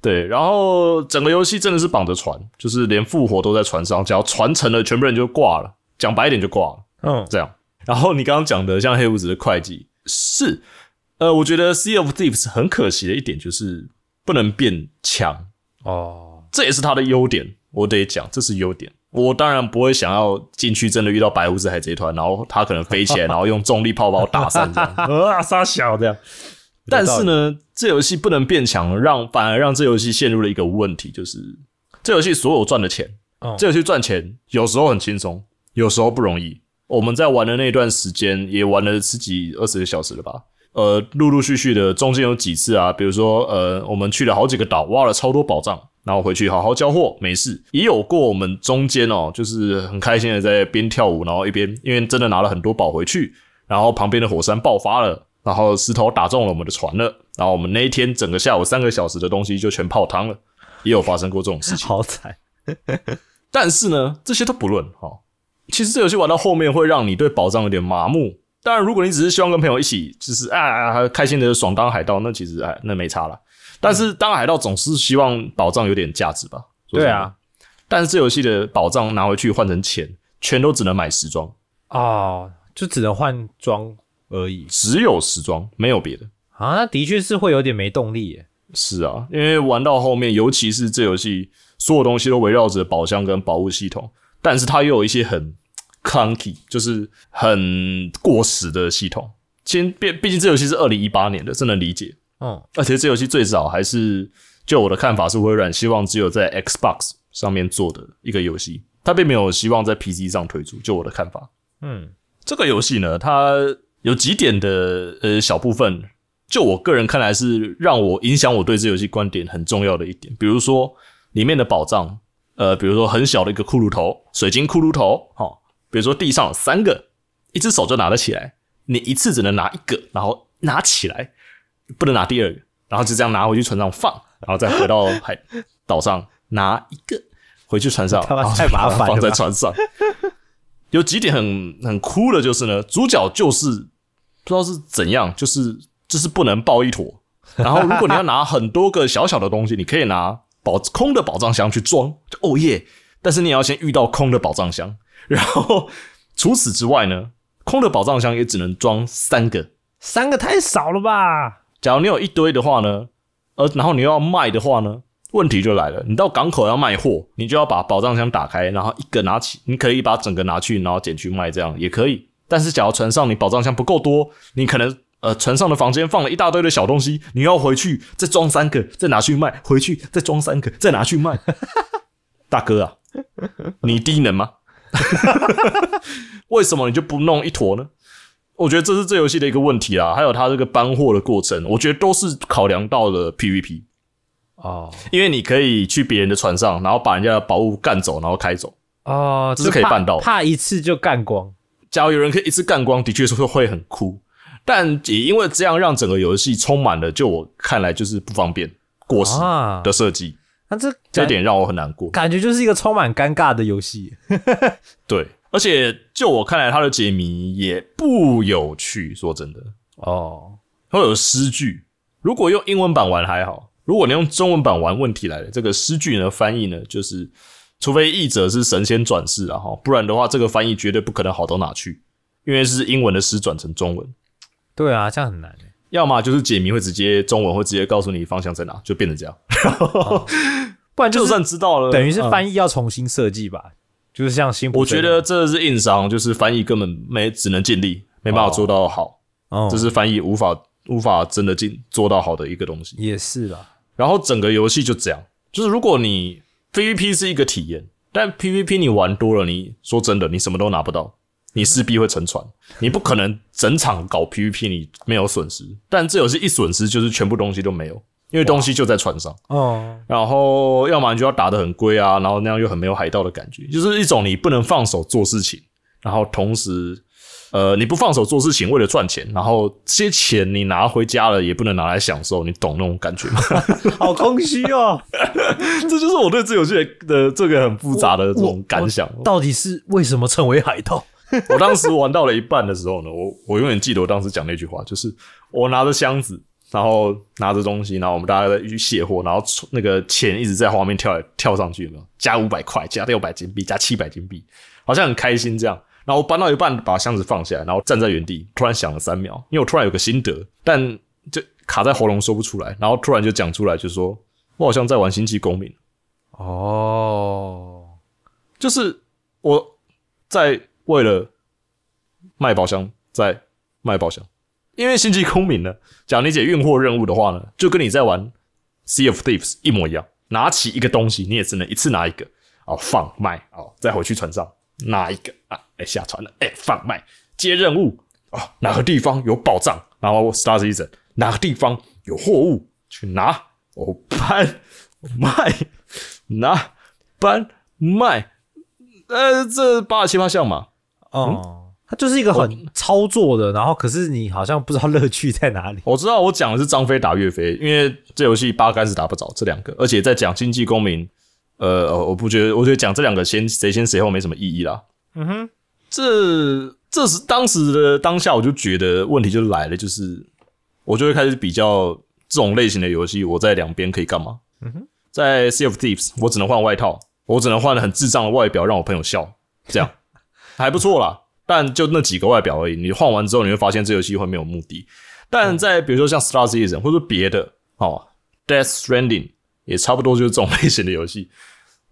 对，然后整个游戏真的是绑着船，就是连复活都在船上，只要船沉了，全部人就挂了。讲白一点就挂了，嗯，这样。然后你刚刚讲的像黑胡子的会计是，呃，我觉得《Sea of Thieves》很可惜的一点就是不能变强，哦，这也是它的优点，我得讲，这是优点。我当然不会想要进去真的遇到白胡子海贼团，然后他可能飞起来，然后用重力炮把我打散这样，啊，杀小这样。但是呢，这游戏不能变强，让反而让这游戏陷入了一个问题，就是这游戏所有赚的钱，哦这游戏赚钱有时候很轻松，有时候不容易。我们在玩的那段时间也玩了十几二十个小时了吧？呃，陆陆续续的，中间有几次啊，比如说呃，我们去了好几个岛，挖了超多宝藏，然后回去好好交货，没事。也有过我们中间哦，就是很开心的在边跳舞，然后一边因为真的拿了很多宝回去，然后旁边的火山爆发了，然后石头打中了我们的船了，然后我们那一天整个下午三个小时的东西就全泡汤了，也有发生过这种事情。好惨。但是呢，这些都不论哈、齁其实这游戏玩到后面会让你对宝藏有点麻木，当然，如果你只是希望跟朋友一起，就是啊开心的爽当海盗，那其实哎那没差了。但是当海盗总是希望宝藏有点价值吧？对啊，但是这游戏的宝藏拿回去换成钱，全都只能买时装，哦，就只能换装而已只有时装，没有别的。啊，那的确是会有点没动力耶。是啊，因为玩到后面，尤其是这游戏所有东西都围绕着宝箱跟宝物系统，但是它又有一些很 clunky，就是很过时的系统。先毕毕竟这游戏是二零一八年的，这能理解。嗯，而且这游戏最早还是，就我的看法是微软希望只有在 Xbox 上面做的一个游戏，它并没有希望在 PC 上推出。就我的看法，嗯，这个游戏呢，它有几点的呃小部分，就我个人看来是让我影响我对这游戏观点很重要的一点。比如说里面的宝藏，呃，比如说很小的一个骷髅头，水晶骷髅头，哈、比如说地上有三个，一只手就拿得起来，你一次只能拿一个，然后拿起来，不能拿第二个，然后就这样拿回去船上放，然后再回到海岛上拿一个回去船上，太麻烦了放在船上。有几点很很酷的，就是呢，主角就是不知道是怎样，就是就是不能抱一坨。然后如果你要拿很多个小小的东西，你可以拿宝空的宝藏箱去装，就哦耶！但是你也要先遇到空的宝藏箱。然后除此之外呢，空的宝藏箱也只能装三个。三个太少了吧？假如你有一堆的话呢，呃，然后你又要卖的话呢，问题就来了。你到港口要卖货，你就要把宝藏箱打开，然后一个拿起，你可以把整个拿去，然后捡去卖，这样也可以。但是假如船上你宝藏箱不够多，你可能呃船上的房间放了一大堆的小东西，你要回去再装三个，再拿去卖，回去再装三个，再拿去卖。大哥啊，你低能吗？为什么你就不弄一坨呢？我觉得这是这游戏的一个问题啦，还有它这个搬货的过程，我觉得都是考量到了 PVP，哦因为你可以去别人的船上，然后把人家的宝物干走，然后开走。哦，这是可以办到的怕一次就干光。假如有人可以一次干光，的确是会会很酷，但也因为这样让整个游戏充满了，就我看来就是不方便、过时啊的设计，那这感这点让我很难过。感觉就是一个充满尴尬的游戏。对，而且就我看来，它的解谜也不有趣。说真的，哦，会有诗句。如果用英文版玩还好，如果你用中文版玩，问题来了。这个诗句呢，翻译呢，就是除非译者是神仙转世啊哈，不然的话，这个翻译绝对不可能好到哪去，因为是英文的诗转成中文，对啊，这样很难欸。要么就是解谜会直接中文会直接告诉你方向在哪，就变成这样。不然就算知道了，等于是嗯翻译要重新设计吧，就是像辛普我觉得这是硬伤，就是翻译根本没只能尽力，没办法做到好，哦，这是翻译无法无法真的尽做到好的一个东西。也是啦。然后整个游戏就这样，就是如果你 PVP 是一个体验，但 PVP 你玩多了，你说真的，你什么都拿不到，你势必会沉船，你不可能整场搞 PVP 你没有损失，但这游戏一损失就是全部东西都没有，因为东西就在船上。哦，然后要么你就要打得很龟啊，然后那样又很没有海盗的感觉，就是一种你不能放手做事情，然后同时，呃，你不放手做事情为了赚钱，然后这些钱你拿回家了也不能拿来享受，你懂那种感觉吗？好空虚哦。这就是我对这游戏的这个很复杂的这种感想。到底是为什么成为海盗？我当时玩到了一半的时候呢，我我永远记得我当时讲那句话，就是我拿着箱子，然后拿着东西，然后我们大家在去卸货，然后那个钱一直在画面跳来跳上去，有没有？加五百块，加六百金币，加七百金币，好像很开心这样。然后我搬到一半，把箱子放下来，然后站在原地，突然想了三秒，因为我突然有个心得，但就卡在喉咙说不出来，然后突然就讲出来，就说我好像在玩星际公民。哦，就是我在为了卖宝箱在卖宝箱，因为星际公民呢，假如你解运货任务的话呢，就跟你在玩 Sea of Thieves 一模一样，拿起一个东西，你也只能一次拿一个，哦放卖哦，再回去船上拿一个啊，哎下船了，哎放卖接任务。哦，哪个地方有宝藏，然后 Star Season 哪个地方有货物？去拿，我搬卖拿搬卖，呃这八十七八项嘛，哦，它就是一个很操作的，然后可是你好像不知道乐趣在哪里。我知道我讲的是张飞打岳飞，因为这游戏八竿子打不着这两个，而且在讲经济公民，呃，我不觉得，我觉得讲这两个先谁先谁后没什么意义啦。嗯哼，这这是当时的当下，我就觉得问题就来了，就是我就会开始比较这种类型的游戏，我在两边可以干嘛？在 Sea of Thieves，我只能换外套，我只能换很智障的外表让我朋友笑，这样 还不错啦。但就那几个外表而已，你换完之后，你会发现这游戏会没有目的。但在比如说像 Star Citizen 或者别的哦，Death Stranding 也差不多就是这种 类型的游戏。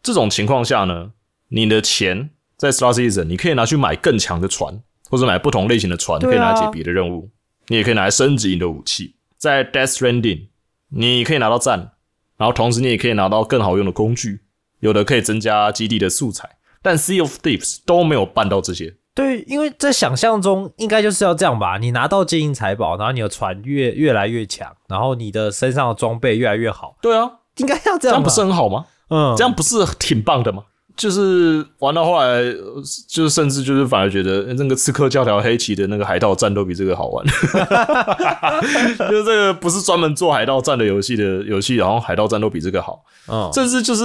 这种情况下呢，你的钱在 Star Citizen 你可以拿去买更强的船，或者买不同类型的船，可以拿来解别的任务。你也可以拿来升级你的武器。在 Death Stranding，你可以拿到赞，然后同时你也可以拿到更好用的工具，有的可以增加基地的素材。但 Sea of Thieves 都没有办到这些。对，因为在想象中应该就是要这样吧，你拿到金银财宝，然后你的船越越来越强，然后你的身上的装备越来越好，对啊，应该要这样，这样不是很好吗？嗯，这样不是挺棒的吗？就是玩到后来，呃就是甚至就是反而觉得呃那个刺客教条黑旗的那个海盗战都比这个好玩。就是这个不是专门做海盗战的游戏的游戏，然后海盗战都比这个好。嗯，甚至就是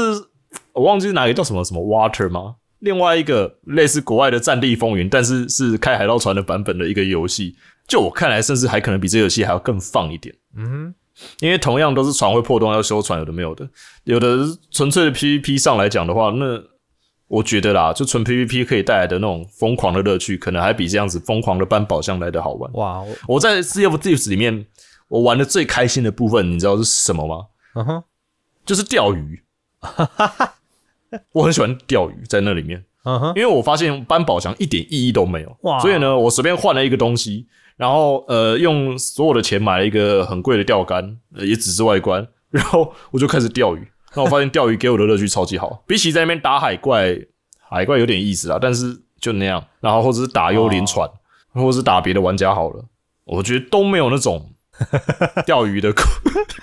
我忘记哪个叫什么什么 Water 吗？另外一个类似国外的《战地风云》，但是是开海盗船的版本的一个游戏，就我看来，甚至还可能比这个游戏还要更放一点。嗯因为同样都是船会破洞要修船，有的没有的，有的纯粹的 PVP 上来讲的话，那我觉得啦，就纯 PVP 可以带来的那种疯狂的乐趣，可能还比这样子疯狂的搬宝箱来的好玩。哇，我我在 Sea of Thieves 里面，我玩的最开心的部分，你知道是什么吗？嗯哼，就是钓鱼。我很喜欢钓鱼，在那里面，嗯哼，因为我发现搬宝箱一点意义都没有，哇所以呢，我随便换了一个东西，然后呃，用所有的钱买了一个很贵的钓竿，呃、也只是外观，然后我就开始钓鱼。那我发现钓鱼给我的乐趣超级好，比起在那边打海怪，海怪有点意思啊，但是就那样，然后或者是打幽灵船，或者是打别的玩家好了，我觉得都没有那种 钓鱼的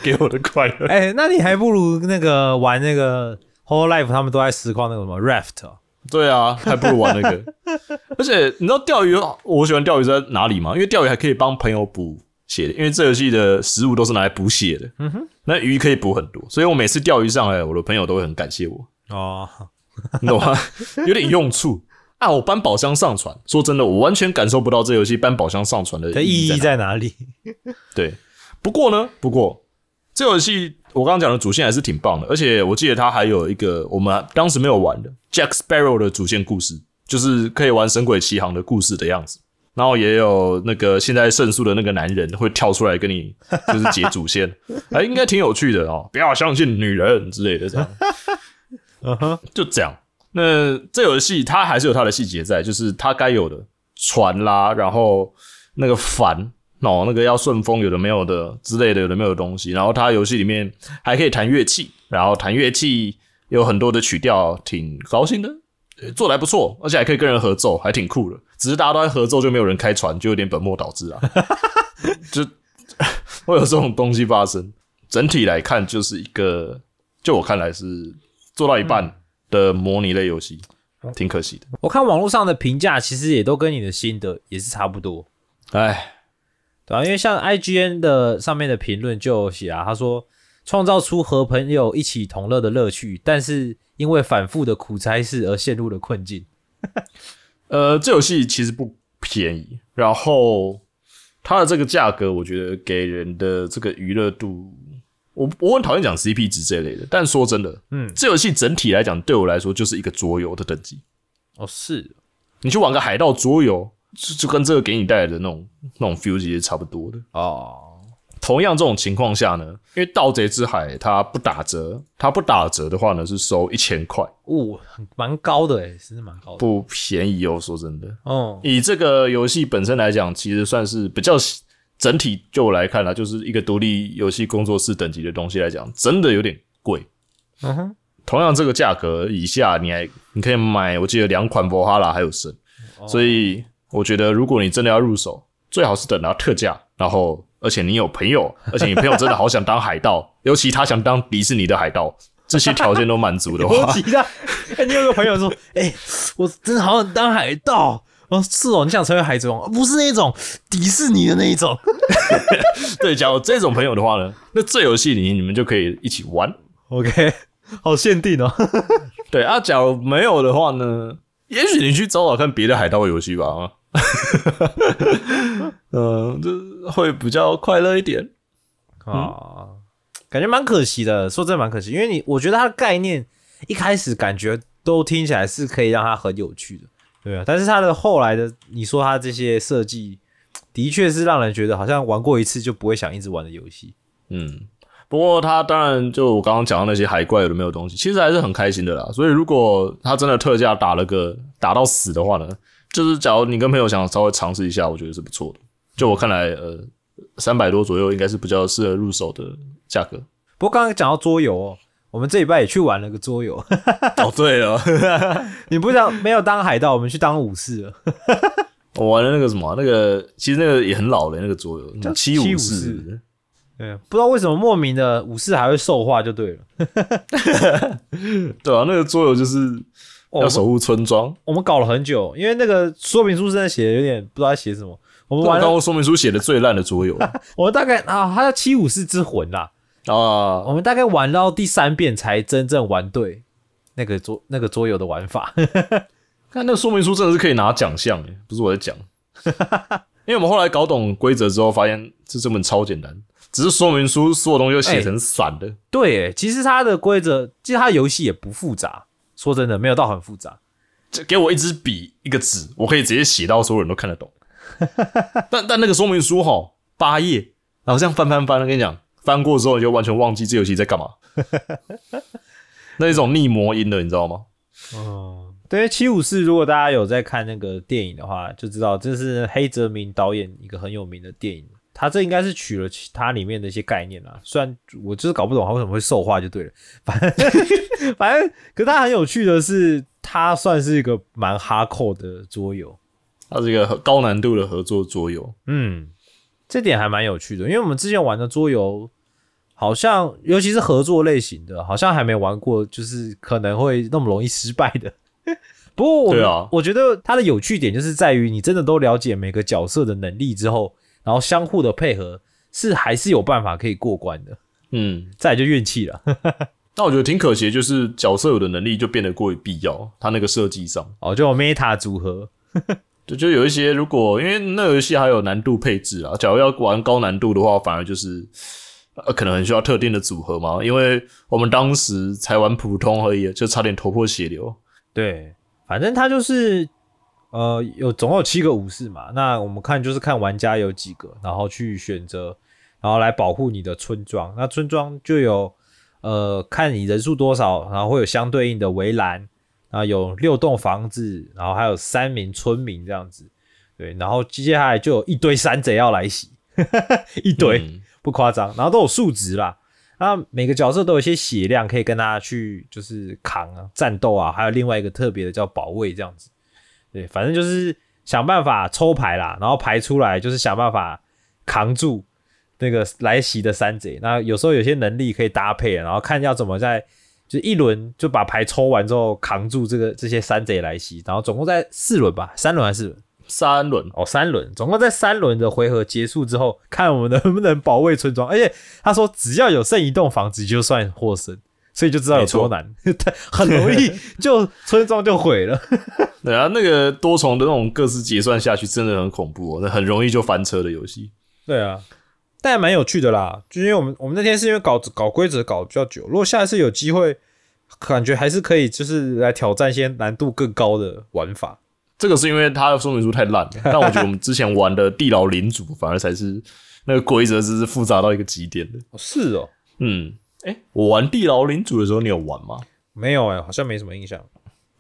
给我的快乐。哎、那你还不如那个玩那个 Whole Life，他们都在实况那个什么 Raft，哦对啊，还不如玩那个。而且你知道钓鱼，我喜欢钓鱼在哪里吗？因为钓鱼还可以帮朋友补血的，因为这游戏的食物都是拿来补血的。嗯哼，那鱼可以补很多，所以我每次钓鱼上来，我的朋友都会很感谢我，哦，你懂吗？有点用处。啊，我搬宝箱上船，说真的，我完全感受不到这游戏搬宝箱上船的的意义在哪。在哪里？对，不过呢，不过这游戏我刚刚讲的主线还是挺棒的，而且我记得它还有一个我们当时没有玩的 Jack Sparrow 的主线故事，就是可以玩《神鬼奇航》的故事的样子。然后也有那个现在胜诉的那个男人会跳出来跟你 就是解主线，哎，应该挺有趣的哦。不要相信女人之类的，这样，嗯哼，就这样。那这游戏它还是有它的细节在，就是它该有的船啦，然后那个帆哦，那个要顺风，有的没有的之类的，有的没有的东西。然后它游戏里面还可以弹乐器，然后弹乐器有很多的曲调，挺高兴的，呃做的还不错，而且还可以跟人合奏，还挺酷的。只是大家都在合奏，就没有人开船，就有点本末倒置啊，就 会有这种东西发生。整体来看，就是一个，就我看来是做到一半的模拟类游戏，挺可惜的。我看网络上的评价其实也都跟你的心得也是差不多，哎，对啊，因为像 IGN 的上面的评论就有写啊，他说创造出和朋友一起同乐的乐趣，但是因为反复的苦差事而陷入了困境。呃，这游戏其实不便宜，然后它的这个价格，我觉得给人的这个娱乐度，我我很讨厌讲 CP 值这类的，但说真的，嗯，这游戏整体来讲，对我来说就是一个桌游的等级。哦，是你去玩个海盗桌游，就就跟这个给你带来的那种那种 feel 其实差不多的。哦，同样这种情况下呢，因为《盗贼之海》它不打折，它不打折的话呢是收一千块，哦，很蛮高的诶，真的蛮高的。不便宜哦。说真的，哦，以这个游戏本身来讲，其实算是比较整体就我来看啦，就是一个独立游戏工作室等级的东西来讲，真的有点贵。嗯哼，同样这个价格以下，你还你可以买，我记得两款博哈拉还有剩，所以我觉得如果你真的要入手，最好是等到特价，然后而且你有朋友，而且你朋友真的好想当海盗，尤其他想当迪士尼的海盗，这些条件都满足的话，你有个朋友说，哎、我真的好想当海盗。哦，是哦，你想成为海贼王，不是那种迪士尼的那一种。对，假如这种朋友的话呢，那这游戏里你们就可以一起玩。OK，好限定哦。对啊，假如没有的话呢，也许你去找找看别的海盗游戏吧。啊，嗯，就会比较快乐一点。啊，感觉蛮可惜的。说真的蛮可惜，因为你我觉得它的概念一开始感觉都听起来是可以让它很有趣的，对啊。但是它的后来的，你说它这些设计，的确是让人觉得好像玩过一次就不会想一直玩的游戏。嗯，不过他当然就我刚刚讲的那些海怪有的没有东西，其实还是很开心的啦。所以如果他真的特价打了个打到死的话呢，就是假如你跟朋友想稍微尝试一下，我觉得是不错的。就我看来，呃，三百多左右应该是比较适合入手的价格。不过刚刚讲到桌游哦，我们这礼拜也去玩了个桌游。哦，对了，你不想没有当海盗，我们去当武士了。我玩的那个什么啊，那个其实那个也很老的那个桌游，叫七武士士。对，不知道为什么莫名的武士还会兽化就对了。对啊，那个桌游就是哦要守护村庄。我们搞了很久，因为那个说明书真的写的有点不知道在写什么。我们我玩了，看过说明书写的最烂的桌游 我们大概啊，它叫七武士之魂啦。啊我，们大概玩到第三遍才真正玩对那个桌那个桌游的玩法。看那个说明书真的是可以拿奖项诶，不是我在讲。因为我们后来搞懂规则之后，发现这这本超简单，只是说明书所有东西都写成散的。对，诶其实它的规则，其实它的游戏也不复杂。说真的，没有到很复杂。就给我一支笔一个纸，我可以直接写到所有人都看得懂。但但那个说明书哈，八页，然后这样翻翻翻，我跟你讲，翻过之后你就完全忘记这游戏在干嘛。那一种逆魔音的，你知道吗？嗯，对，七五四，如果大家有在看那个电影的话，就知道这是黑泽明导演一个很有名的电影。他这应该是取了其它里面的一些概念啊，虽然我就是搞不懂他为什么会兽化就对了，反 正反正，可是他很有趣的是，他算是一个蛮哈扣的桌游，它是一个高难度的合作桌游。嗯，这点还蛮有趣的，因为我们之前玩的桌游，好像尤其是合作类型的，好像还没玩过，就是可能会那么容易失败的。不过我，我觉得它的有趣点就是在于你真的都了解每个角色的能力之后，然后相互的配合是还是有办法可以过关的。嗯，再来就运气了，那我觉得挺可惜，就是角色有的能力就变得过于必要，他那个设计上。哦，就有 meta 组合，就就有一些，如果因为那个游戏还有难度配置啊，假如要玩高难度的话，反而就是呃可能很需要特定的组合嘛。因为我们当时才玩普通而已，就差点头破血流。对，反正他就是呃有总共有七个武士嘛，那我们看就是看玩家有几个，然后去选择，然后来保护你的村庄。那村庄就有呃看你人数多少，然后会有相对应的围栏，然后有六栋房子，然后还有三名村民这样子。对，然后接下来就有一堆山贼要来袭，一堆、嗯不夸张，然后都有数值啦。那每个角色都有一些血量，可以跟大家去就是扛啊、战斗啊，还有另外一个特别的叫保卫这样子。对，反正就是想办法抽牌啦，然后牌出来就是想办法扛住那个来袭的山贼。那有时候有些能力可以搭配，然后看要怎么在就一轮就把牌抽完之后扛住这个这些山贼来袭，然后总共在四轮吧，三轮还是四轮？三轮哦，三轮，总共在三轮的回合结束之后，看我们能不能保卫村庄。而且他说，只要有剩一栋房子就算获胜，所以就知道有多难，很容易 就村庄就毁了。对啊，那个多重的那种各自结算下去，真的很恐怖哦，那很容易就翻车的游戏。对啊，但还蛮有趣的啦。就因为我们我们那天是因为搞搞规则搞得比较久，如果下一次有机会，感觉还是可以，就是来挑战一些难度更高的玩法。这个是因为它的说明书太烂了，但我觉得我们之前玩的地牢领主反而才是那个规则，真是复杂到一个极点的。哦是哦，嗯，哎、我玩地牢领主的时候，你有玩吗？没有哎、好像没什么印象。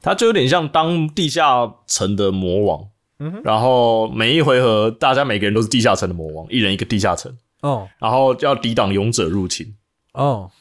它就有点像当地下城的魔王，嗯哼然后每一回合大家每个人都是地下城的魔王，一人一个地下城，哦然后要抵挡勇者入侵。哦，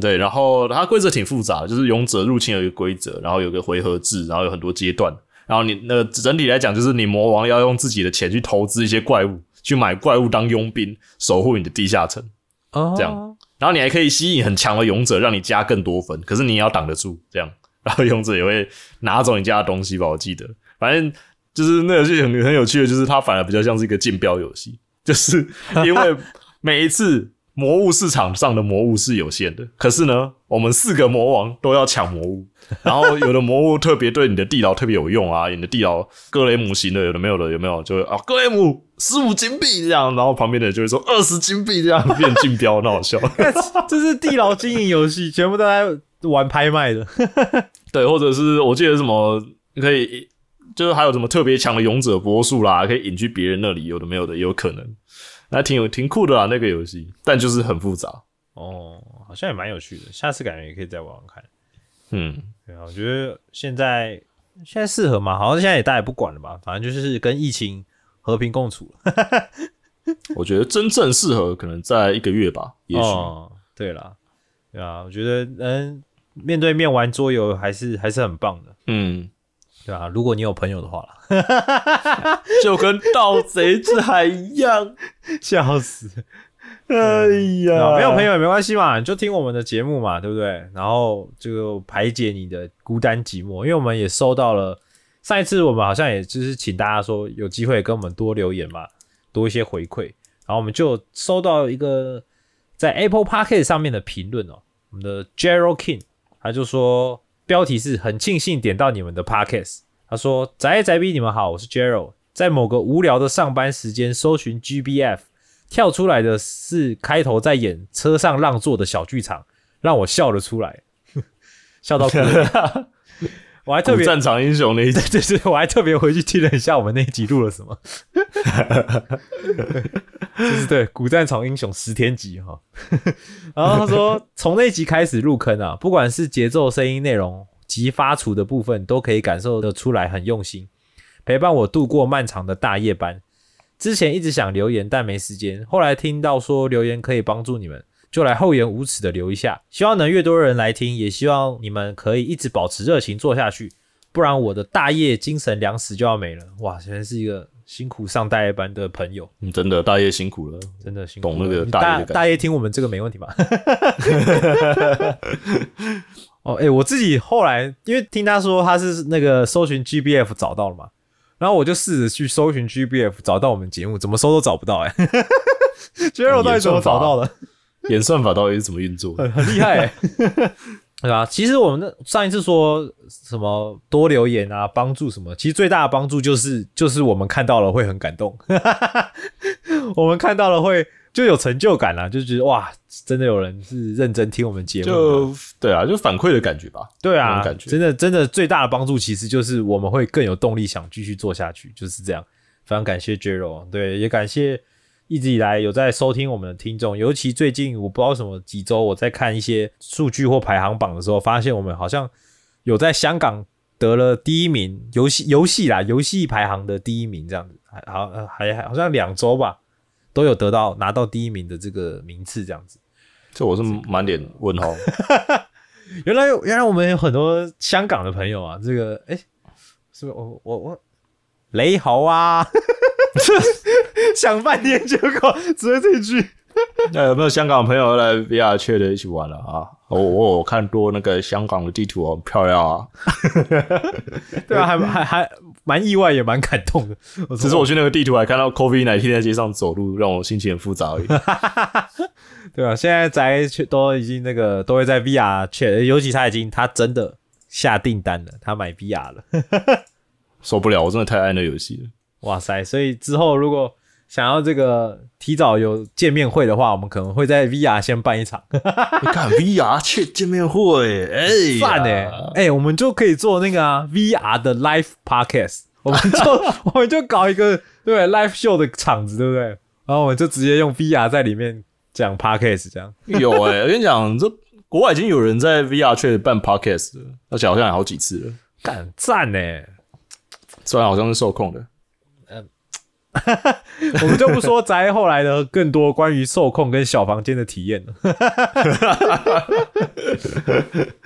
对，然后它规则挺复杂的，就是勇者入侵有一个规则，然后有个回合制，然后有很多阶段，然后你那个整体来讲，就是你魔王要用自己的钱去投资一些怪物，去买怪物当佣兵，守护你的地下城。哦这样然后你还可以吸引很强的勇者，让你加更多分，可是你也要挡得住，这样，然后勇者也会拿走你家的东西吧？我记得，反正就是那游戏很很有趣的，就是它反而比较像是一个竞标游戏，就是因为每一次魔物市场上的魔物是有限的，可是呢，我们四个魔王都要抢魔物，然后有的魔物特别对你的地牢特别有用啊，你的地牢格雷姆型的，有的没有的，有没有？就啊，格雷姆十五金币这样，然后旁边的人就会说二十金币这样变竞标，很好笑。这是地牢经营游戏，全部都在玩拍卖的。对，或者是我记得什么可以，就是还有什么特别强的勇者波数啦，可以引去别人那里，有的没有的也有可能，那挺有挺酷的啦那个游戏，但就是很复杂。哦，好像也蛮有趣的，下次感觉也可以再玩玩看。嗯，对啊，我觉得现在现在适合嘛？好像现在也大家也不管了吧，反正就是跟疫情和平共处了。我觉得真正适合可能在一个月吧，也许。哦，对啦，对啊，我觉得嗯面对面玩桌游还是还是很棒的，嗯，对啊，如果你有朋友的话啦，就跟盗贼之海一样。笑死。哎呀啊，没有朋友也没关系嘛，你就听我们的节目嘛，对不对？然后就排解你的孤单寂寞，因为我们也收到了上一次我们好像也就是请大家说有机会跟我们多留言嘛，多一些回馈，然后我们就收到一个在 Apple p o c k e t 上面的评论哦，我们的 Gerald King 他就说标题是很庆幸点到你们的 Podcast，他说宅宅逼你们好，我是 Gerald，在某个无聊的上班时间搜寻 GBF。跳出来的是开头在演车上让座的小剧场，让我笑了出来，笑到哭了。我还特别战场英雄那一集，对对对，我还特别回去听了一下我们那一集录了什么，就是对古战场英雄十天集哈。然后他说，从那集开始入坑啊，不管是节奏、声音、内容及发出的部分，都可以感受得出来很用心，陪伴我度过漫长的大夜班。之前一直想留言，但没时间。后来听到说留言可以帮助你们，就来厚颜无耻的留一下。希望能越多人来听，也希望你们可以一直保持热情做下去，不然我的大业精神粮食就要没了。哇，真是一个辛苦上大夜班的朋友，嗯真的大业辛苦了。真的辛苦了。懂那个大夜感大大夜听我们这个没问题吧？哦，哎、我自己后来因为听他说他是那个搜寻 GBF 找到了嘛，然后我就试着去搜寻 GBF 找到我们节目，怎么搜都找不到哎、欸。觉得我到底怎么找到的？演算法到底是怎么运作？很很厉害、欸，对吧？其实我们那上一次说什么多留言啊，帮助什么，其实最大的帮助就是就是我们看到了会很感动，我们看到了会就有成就感啦，就觉得哇，真的有人是认真听我们节目的，就对啊，就反馈的感觉吧。对啊，感觉真的真的最大的帮助其实就是我们会更有动力想继续做下去，就是这样。非常感谢 Jero，对，也感谢一直以来有在收听我们的听众，尤其最近我不知道什么几周我在看一些数据或排行榜的时候，发现我们好像有在香港得了第一名，游戏游戏啦，游戏排行的第一名这样子，还好还还好像两周吧，都有得到拿到第一名的这个名次这样子。这我是满脸问号。原来原来我们有很多香港的朋友啊，这个哎、是不是我我我雷猴啊？想半天结果只会这句。那有没有香港朋友来 VR 确的一起玩了啊？我我有看多那个香港的地图哦，很漂亮啊。对啊，还还还蛮意外，也蛮感动的。只是我去那个地图还看到 COVID 奶天在街上走路，让我心情很复杂而已。对啊，现在宅却都已经那个都会在 VR 确，尤其他已经他真的下订单了，他买 VR 了。受不了，我真的太爱那游戏了。哇塞！所以之后如果想要这个提早有见面会的话，我们可能会在 VR 先办一场，你看 VR 去见面会，哎、赞哎哎，我们就可以做那个啊 VR 的 live podcast，我们就 我们就搞一个对 live show 的场子，对不对？然后我们就直接用 VR 在里面讲 podcast，这样有哎、我跟你讲，这国外已经有人在 VR 去办 podcast 了，而且好像有好几次了。干赞哎！虽然好像是受控的，我们就不说宅后来的更多关于受控跟小房间的体验了。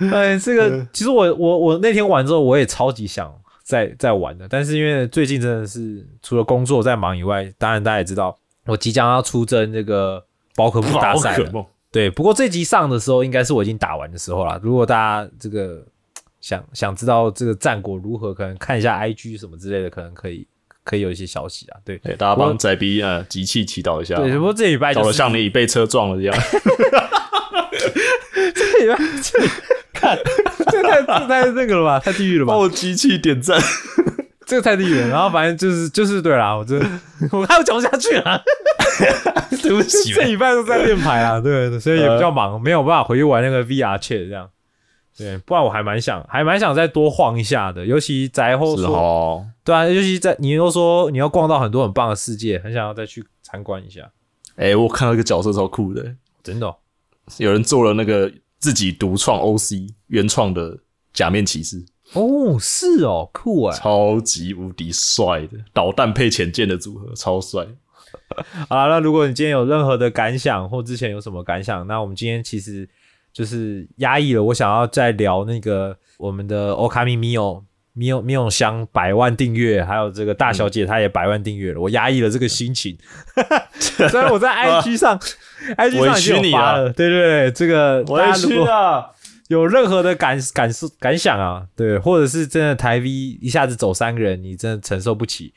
哎，这个其实我我我那天玩之后，我也超级想再再玩的，但是因为最近真的是除了工作在忙以外，当然大家也知道，我即将要出征这个宝可梦大赛对，不过这集上的时候，应该是我已经打完的时候了。如果大家这个 想想知道这个战果如何，可能看一下 IG 什么之类的，可能可以可以有一些消息啊。对对，大家帮仔逼呃集气祈祷一下，对，不过这礼拜搞就是得像你被车撞了一样。这礼拜这看这太这太那个了吧，太地狱了吧帮？我集气点赞。这个太地狱了。然后反正就是就是对啦，我真的我还要讲不下去了。对不起这礼拜都在练牌啊，对，所以也比较忙，没有办法回去玩那个 VR 切这样。对，不然我还蛮想，还蛮想再多晃一下的，尤其宅后是说，哦，对啊，尤其在你又说你要逛到很多很棒的世界，很想要再去参观一下，哎，我看到一个角色超酷的，真的哦、有人做了那个自己独创 OC 原创的假面骑士，哦，是哦，酷哎。超级无敌帅的导弹配潜舰的组合，超帅。好了，那如果你今天有任何的感想，或之前有什么感想，那我们今天其实就是压抑了，我想要再聊那个我们的 Okami Mio Mio Mio 香百万订阅，还有这个大小姐她也百万订阅了，我压抑了这个心情。虽然我在 IG 上 IG 上已经有发了，对对对，这个大家如果啊！有任何的感感受感想啊，对，或者是真的台 V 一下子走三个人，你真的承受不起。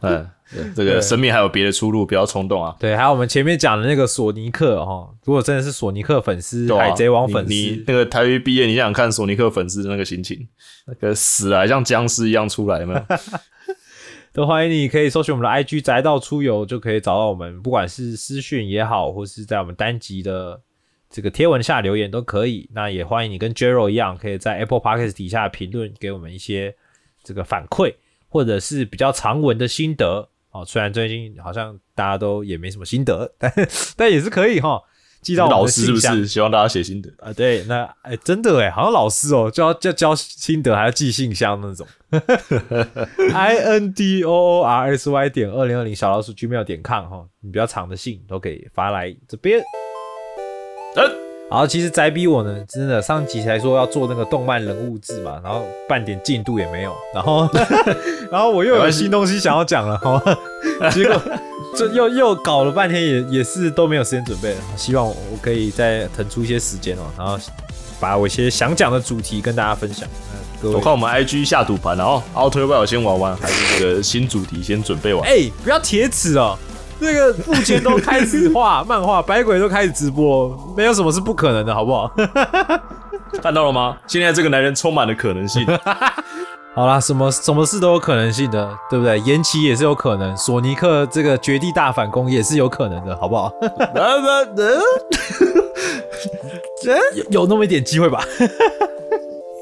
嗯，这个生命还有别的出路，不要冲动啊！对，还有我们前面讲的那个索尼克哦，如果真的是索尼克粉丝、啊海贼王粉丝，你你那个台语毕业，你想想看索尼克粉丝的那个心情，那个死了还像僵尸一样出来，有没有？都欢迎你可以搜寻我们的 IG 宅到出游，就可以找到我们，不管是私讯也好，或是在我们单集的这个贴文下留言都可以。那也欢迎你跟 Jero 一样，可以在 Apple Podcast 底下评论给我们一些这个反馈，或者是比较长文的心得哦。虽然最近好像大家都也没什么心得，但但也是可以哈，寄到老师是不是希望大家写心得？啊，对，那哎、真的哎，好像老师哦，就要就要交心得，还要寄信箱那种。i n d o o r s y 点二零二零小老鼠 gmail 点 com 哈，你比较长的信都可以发来这边。嗯，好，其实宅逼我呢，真的上集才说要做那个动漫人物志嘛，然后半点进度也没有，然后 然后我又有新东西想要讲了，哈，结果这又又搞了半天也也是都没有时间准备了，希望我我可以再腾出一些时间哦，然后把我一些想讲的主题跟大家分享。那各位我看我们 IG 下赌盘，然后 Outer w i l 先玩完，还是这个新主题先准备完？哎、不要铁齿哦。那个付钱都开始画漫画，百鬼都开始直播，没有什么是不可能的，好不好？看到了吗？现在这个男人充满了可能性。好啦，什么什么事都有可能性的，对不对？延期也是有可能，索尼克这个绝地大反攻也是有可能的，好不好？有有那么一点机会吧？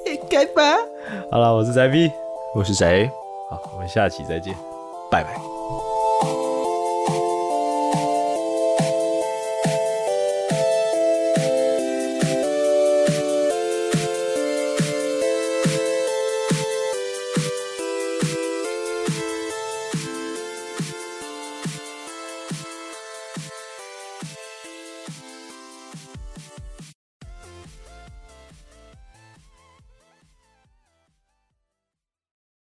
应该吧。好了，我是宅 B，我是谁？好，我们下期再见，拜拜。